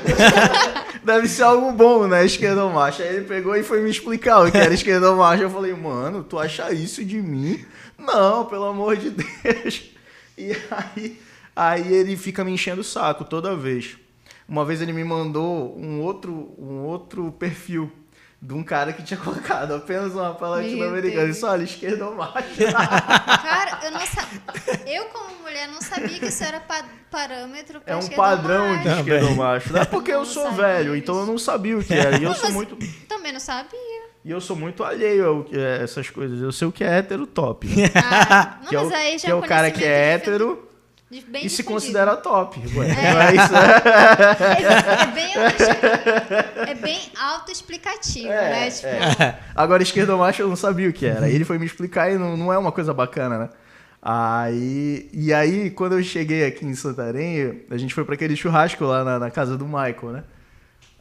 Deve ser algo bom, né, esquerdomacho. Aí ele pegou e foi me explicar o que era esquerdomacho. Eu falei, mano, tu acha isso de mim? Não, pelo amor de Deus. E aí, aí ele fica me enchendo o saco toda vez. Uma vez ele me mandou um outro, um outro perfil de um cara que tinha colocado apenas uma palavra latino-americana. Isso, olha, esquerda ou macho. Cara, eu não sabia. Eu, como mulher, não sabia que isso era pa parâmetro pra É um padrão de esquerda ou macho. Não é porque eu, eu sou velho, isso. então eu não sabia o que era. E eu sou muito. Também não sabia. E eu sou muito alheio a essas coisas. Eu sei o que é hétero top. Né? Ah, não, que é o, mas aí já que é o cara que é hétero Bem e se considera top. Ué, é. é, isso. é, é, bem, é bem autoexplicativo, é, né? Tipo... É. Agora, esquerdomacho eu não sabia o que era. Ele foi me explicar e não, não é uma coisa bacana, né? Aí, e aí, quando eu cheguei aqui em Santarém, a gente foi para aquele churrasco lá na, na casa do Michael, né?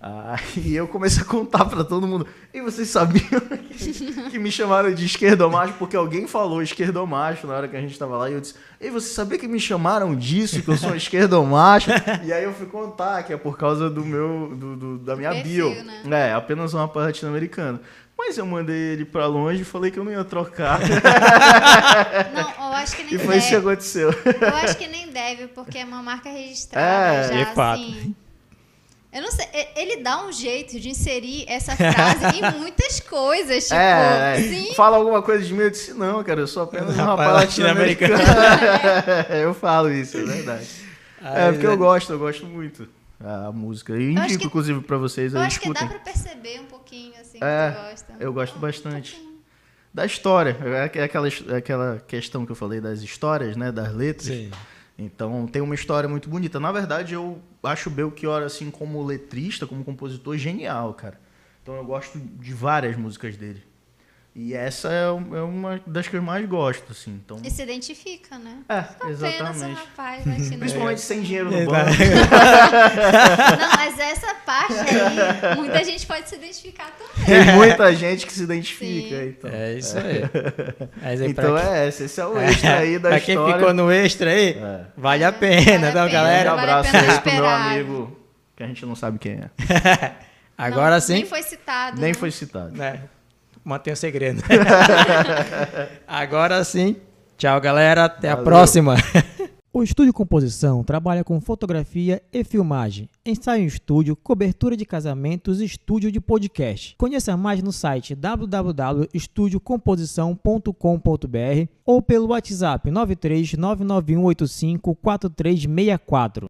Aí eu comecei a contar para todo mundo. E vocês sabiam que, que me chamaram de esquerdomacho porque alguém falou esquerdomacho na hora que a gente estava lá e eu disse: "E você sabia que me chamaram disso, que eu sou esquerdomacho?" e aí eu fui contar que é por causa do meu do, do da minha Perfil, bio. Né? É, apenas uma parte americana. Mas eu mandei ele para longe e falei que eu não ia trocar. Não, eu acho que nem E foi deve. isso que aconteceu. Eu acho que nem deve, porque é uma marca registrada é, já, assim. Eu não sei, ele dá um jeito de inserir essa frase em muitas coisas, tipo, é, é. Fala alguma coisa de mim, eu disse, não, cara, eu sou apenas um rapaz latino-americano. É. eu falo isso, é verdade. é, porque eu gosto, eu gosto muito a música. E indico, que, inclusive, pra vocês aí, Eu acho escutem. que dá pra perceber um pouquinho, assim, é, que tu gosta. Eu gosto bastante. Um da história, é aquela, aquela questão que eu falei das histórias, né, das letras. Sim. Então tem uma história muito bonita. Na verdade, eu acho Belchior, assim, como letrista, como compositor, genial, cara. Então eu gosto de várias músicas dele. E essa é, é uma das que eu mais gosto, assim. Então... E se identifica, né? É, exatamente. Rapaz, Principalmente sem dinheiro no banco. Não, mas essa parte aí, muita gente pode se identificar também. Tem muita gente que se identifica. Sim. Então. É isso aí. Mas então é esse, esse é o extra aí da pra história. Pra quem ficou no extra aí, é. vale a pena, vale então, galera. Um abraço vale aí pro meu amigo, que a gente não sabe quem é. Agora não, sim. Nem foi citado. Nem né? foi citado. É mantenha o segredo. Agora sim. Tchau, galera. Até Valeu. a próxima. O Estúdio Composição trabalha com fotografia e filmagem, ensaio em estúdio, cobertura de casamentos e estúdio de podcast. Conheça mais no site www.estudiocomposição.com.br ou pelo WhatsApp 93991854364.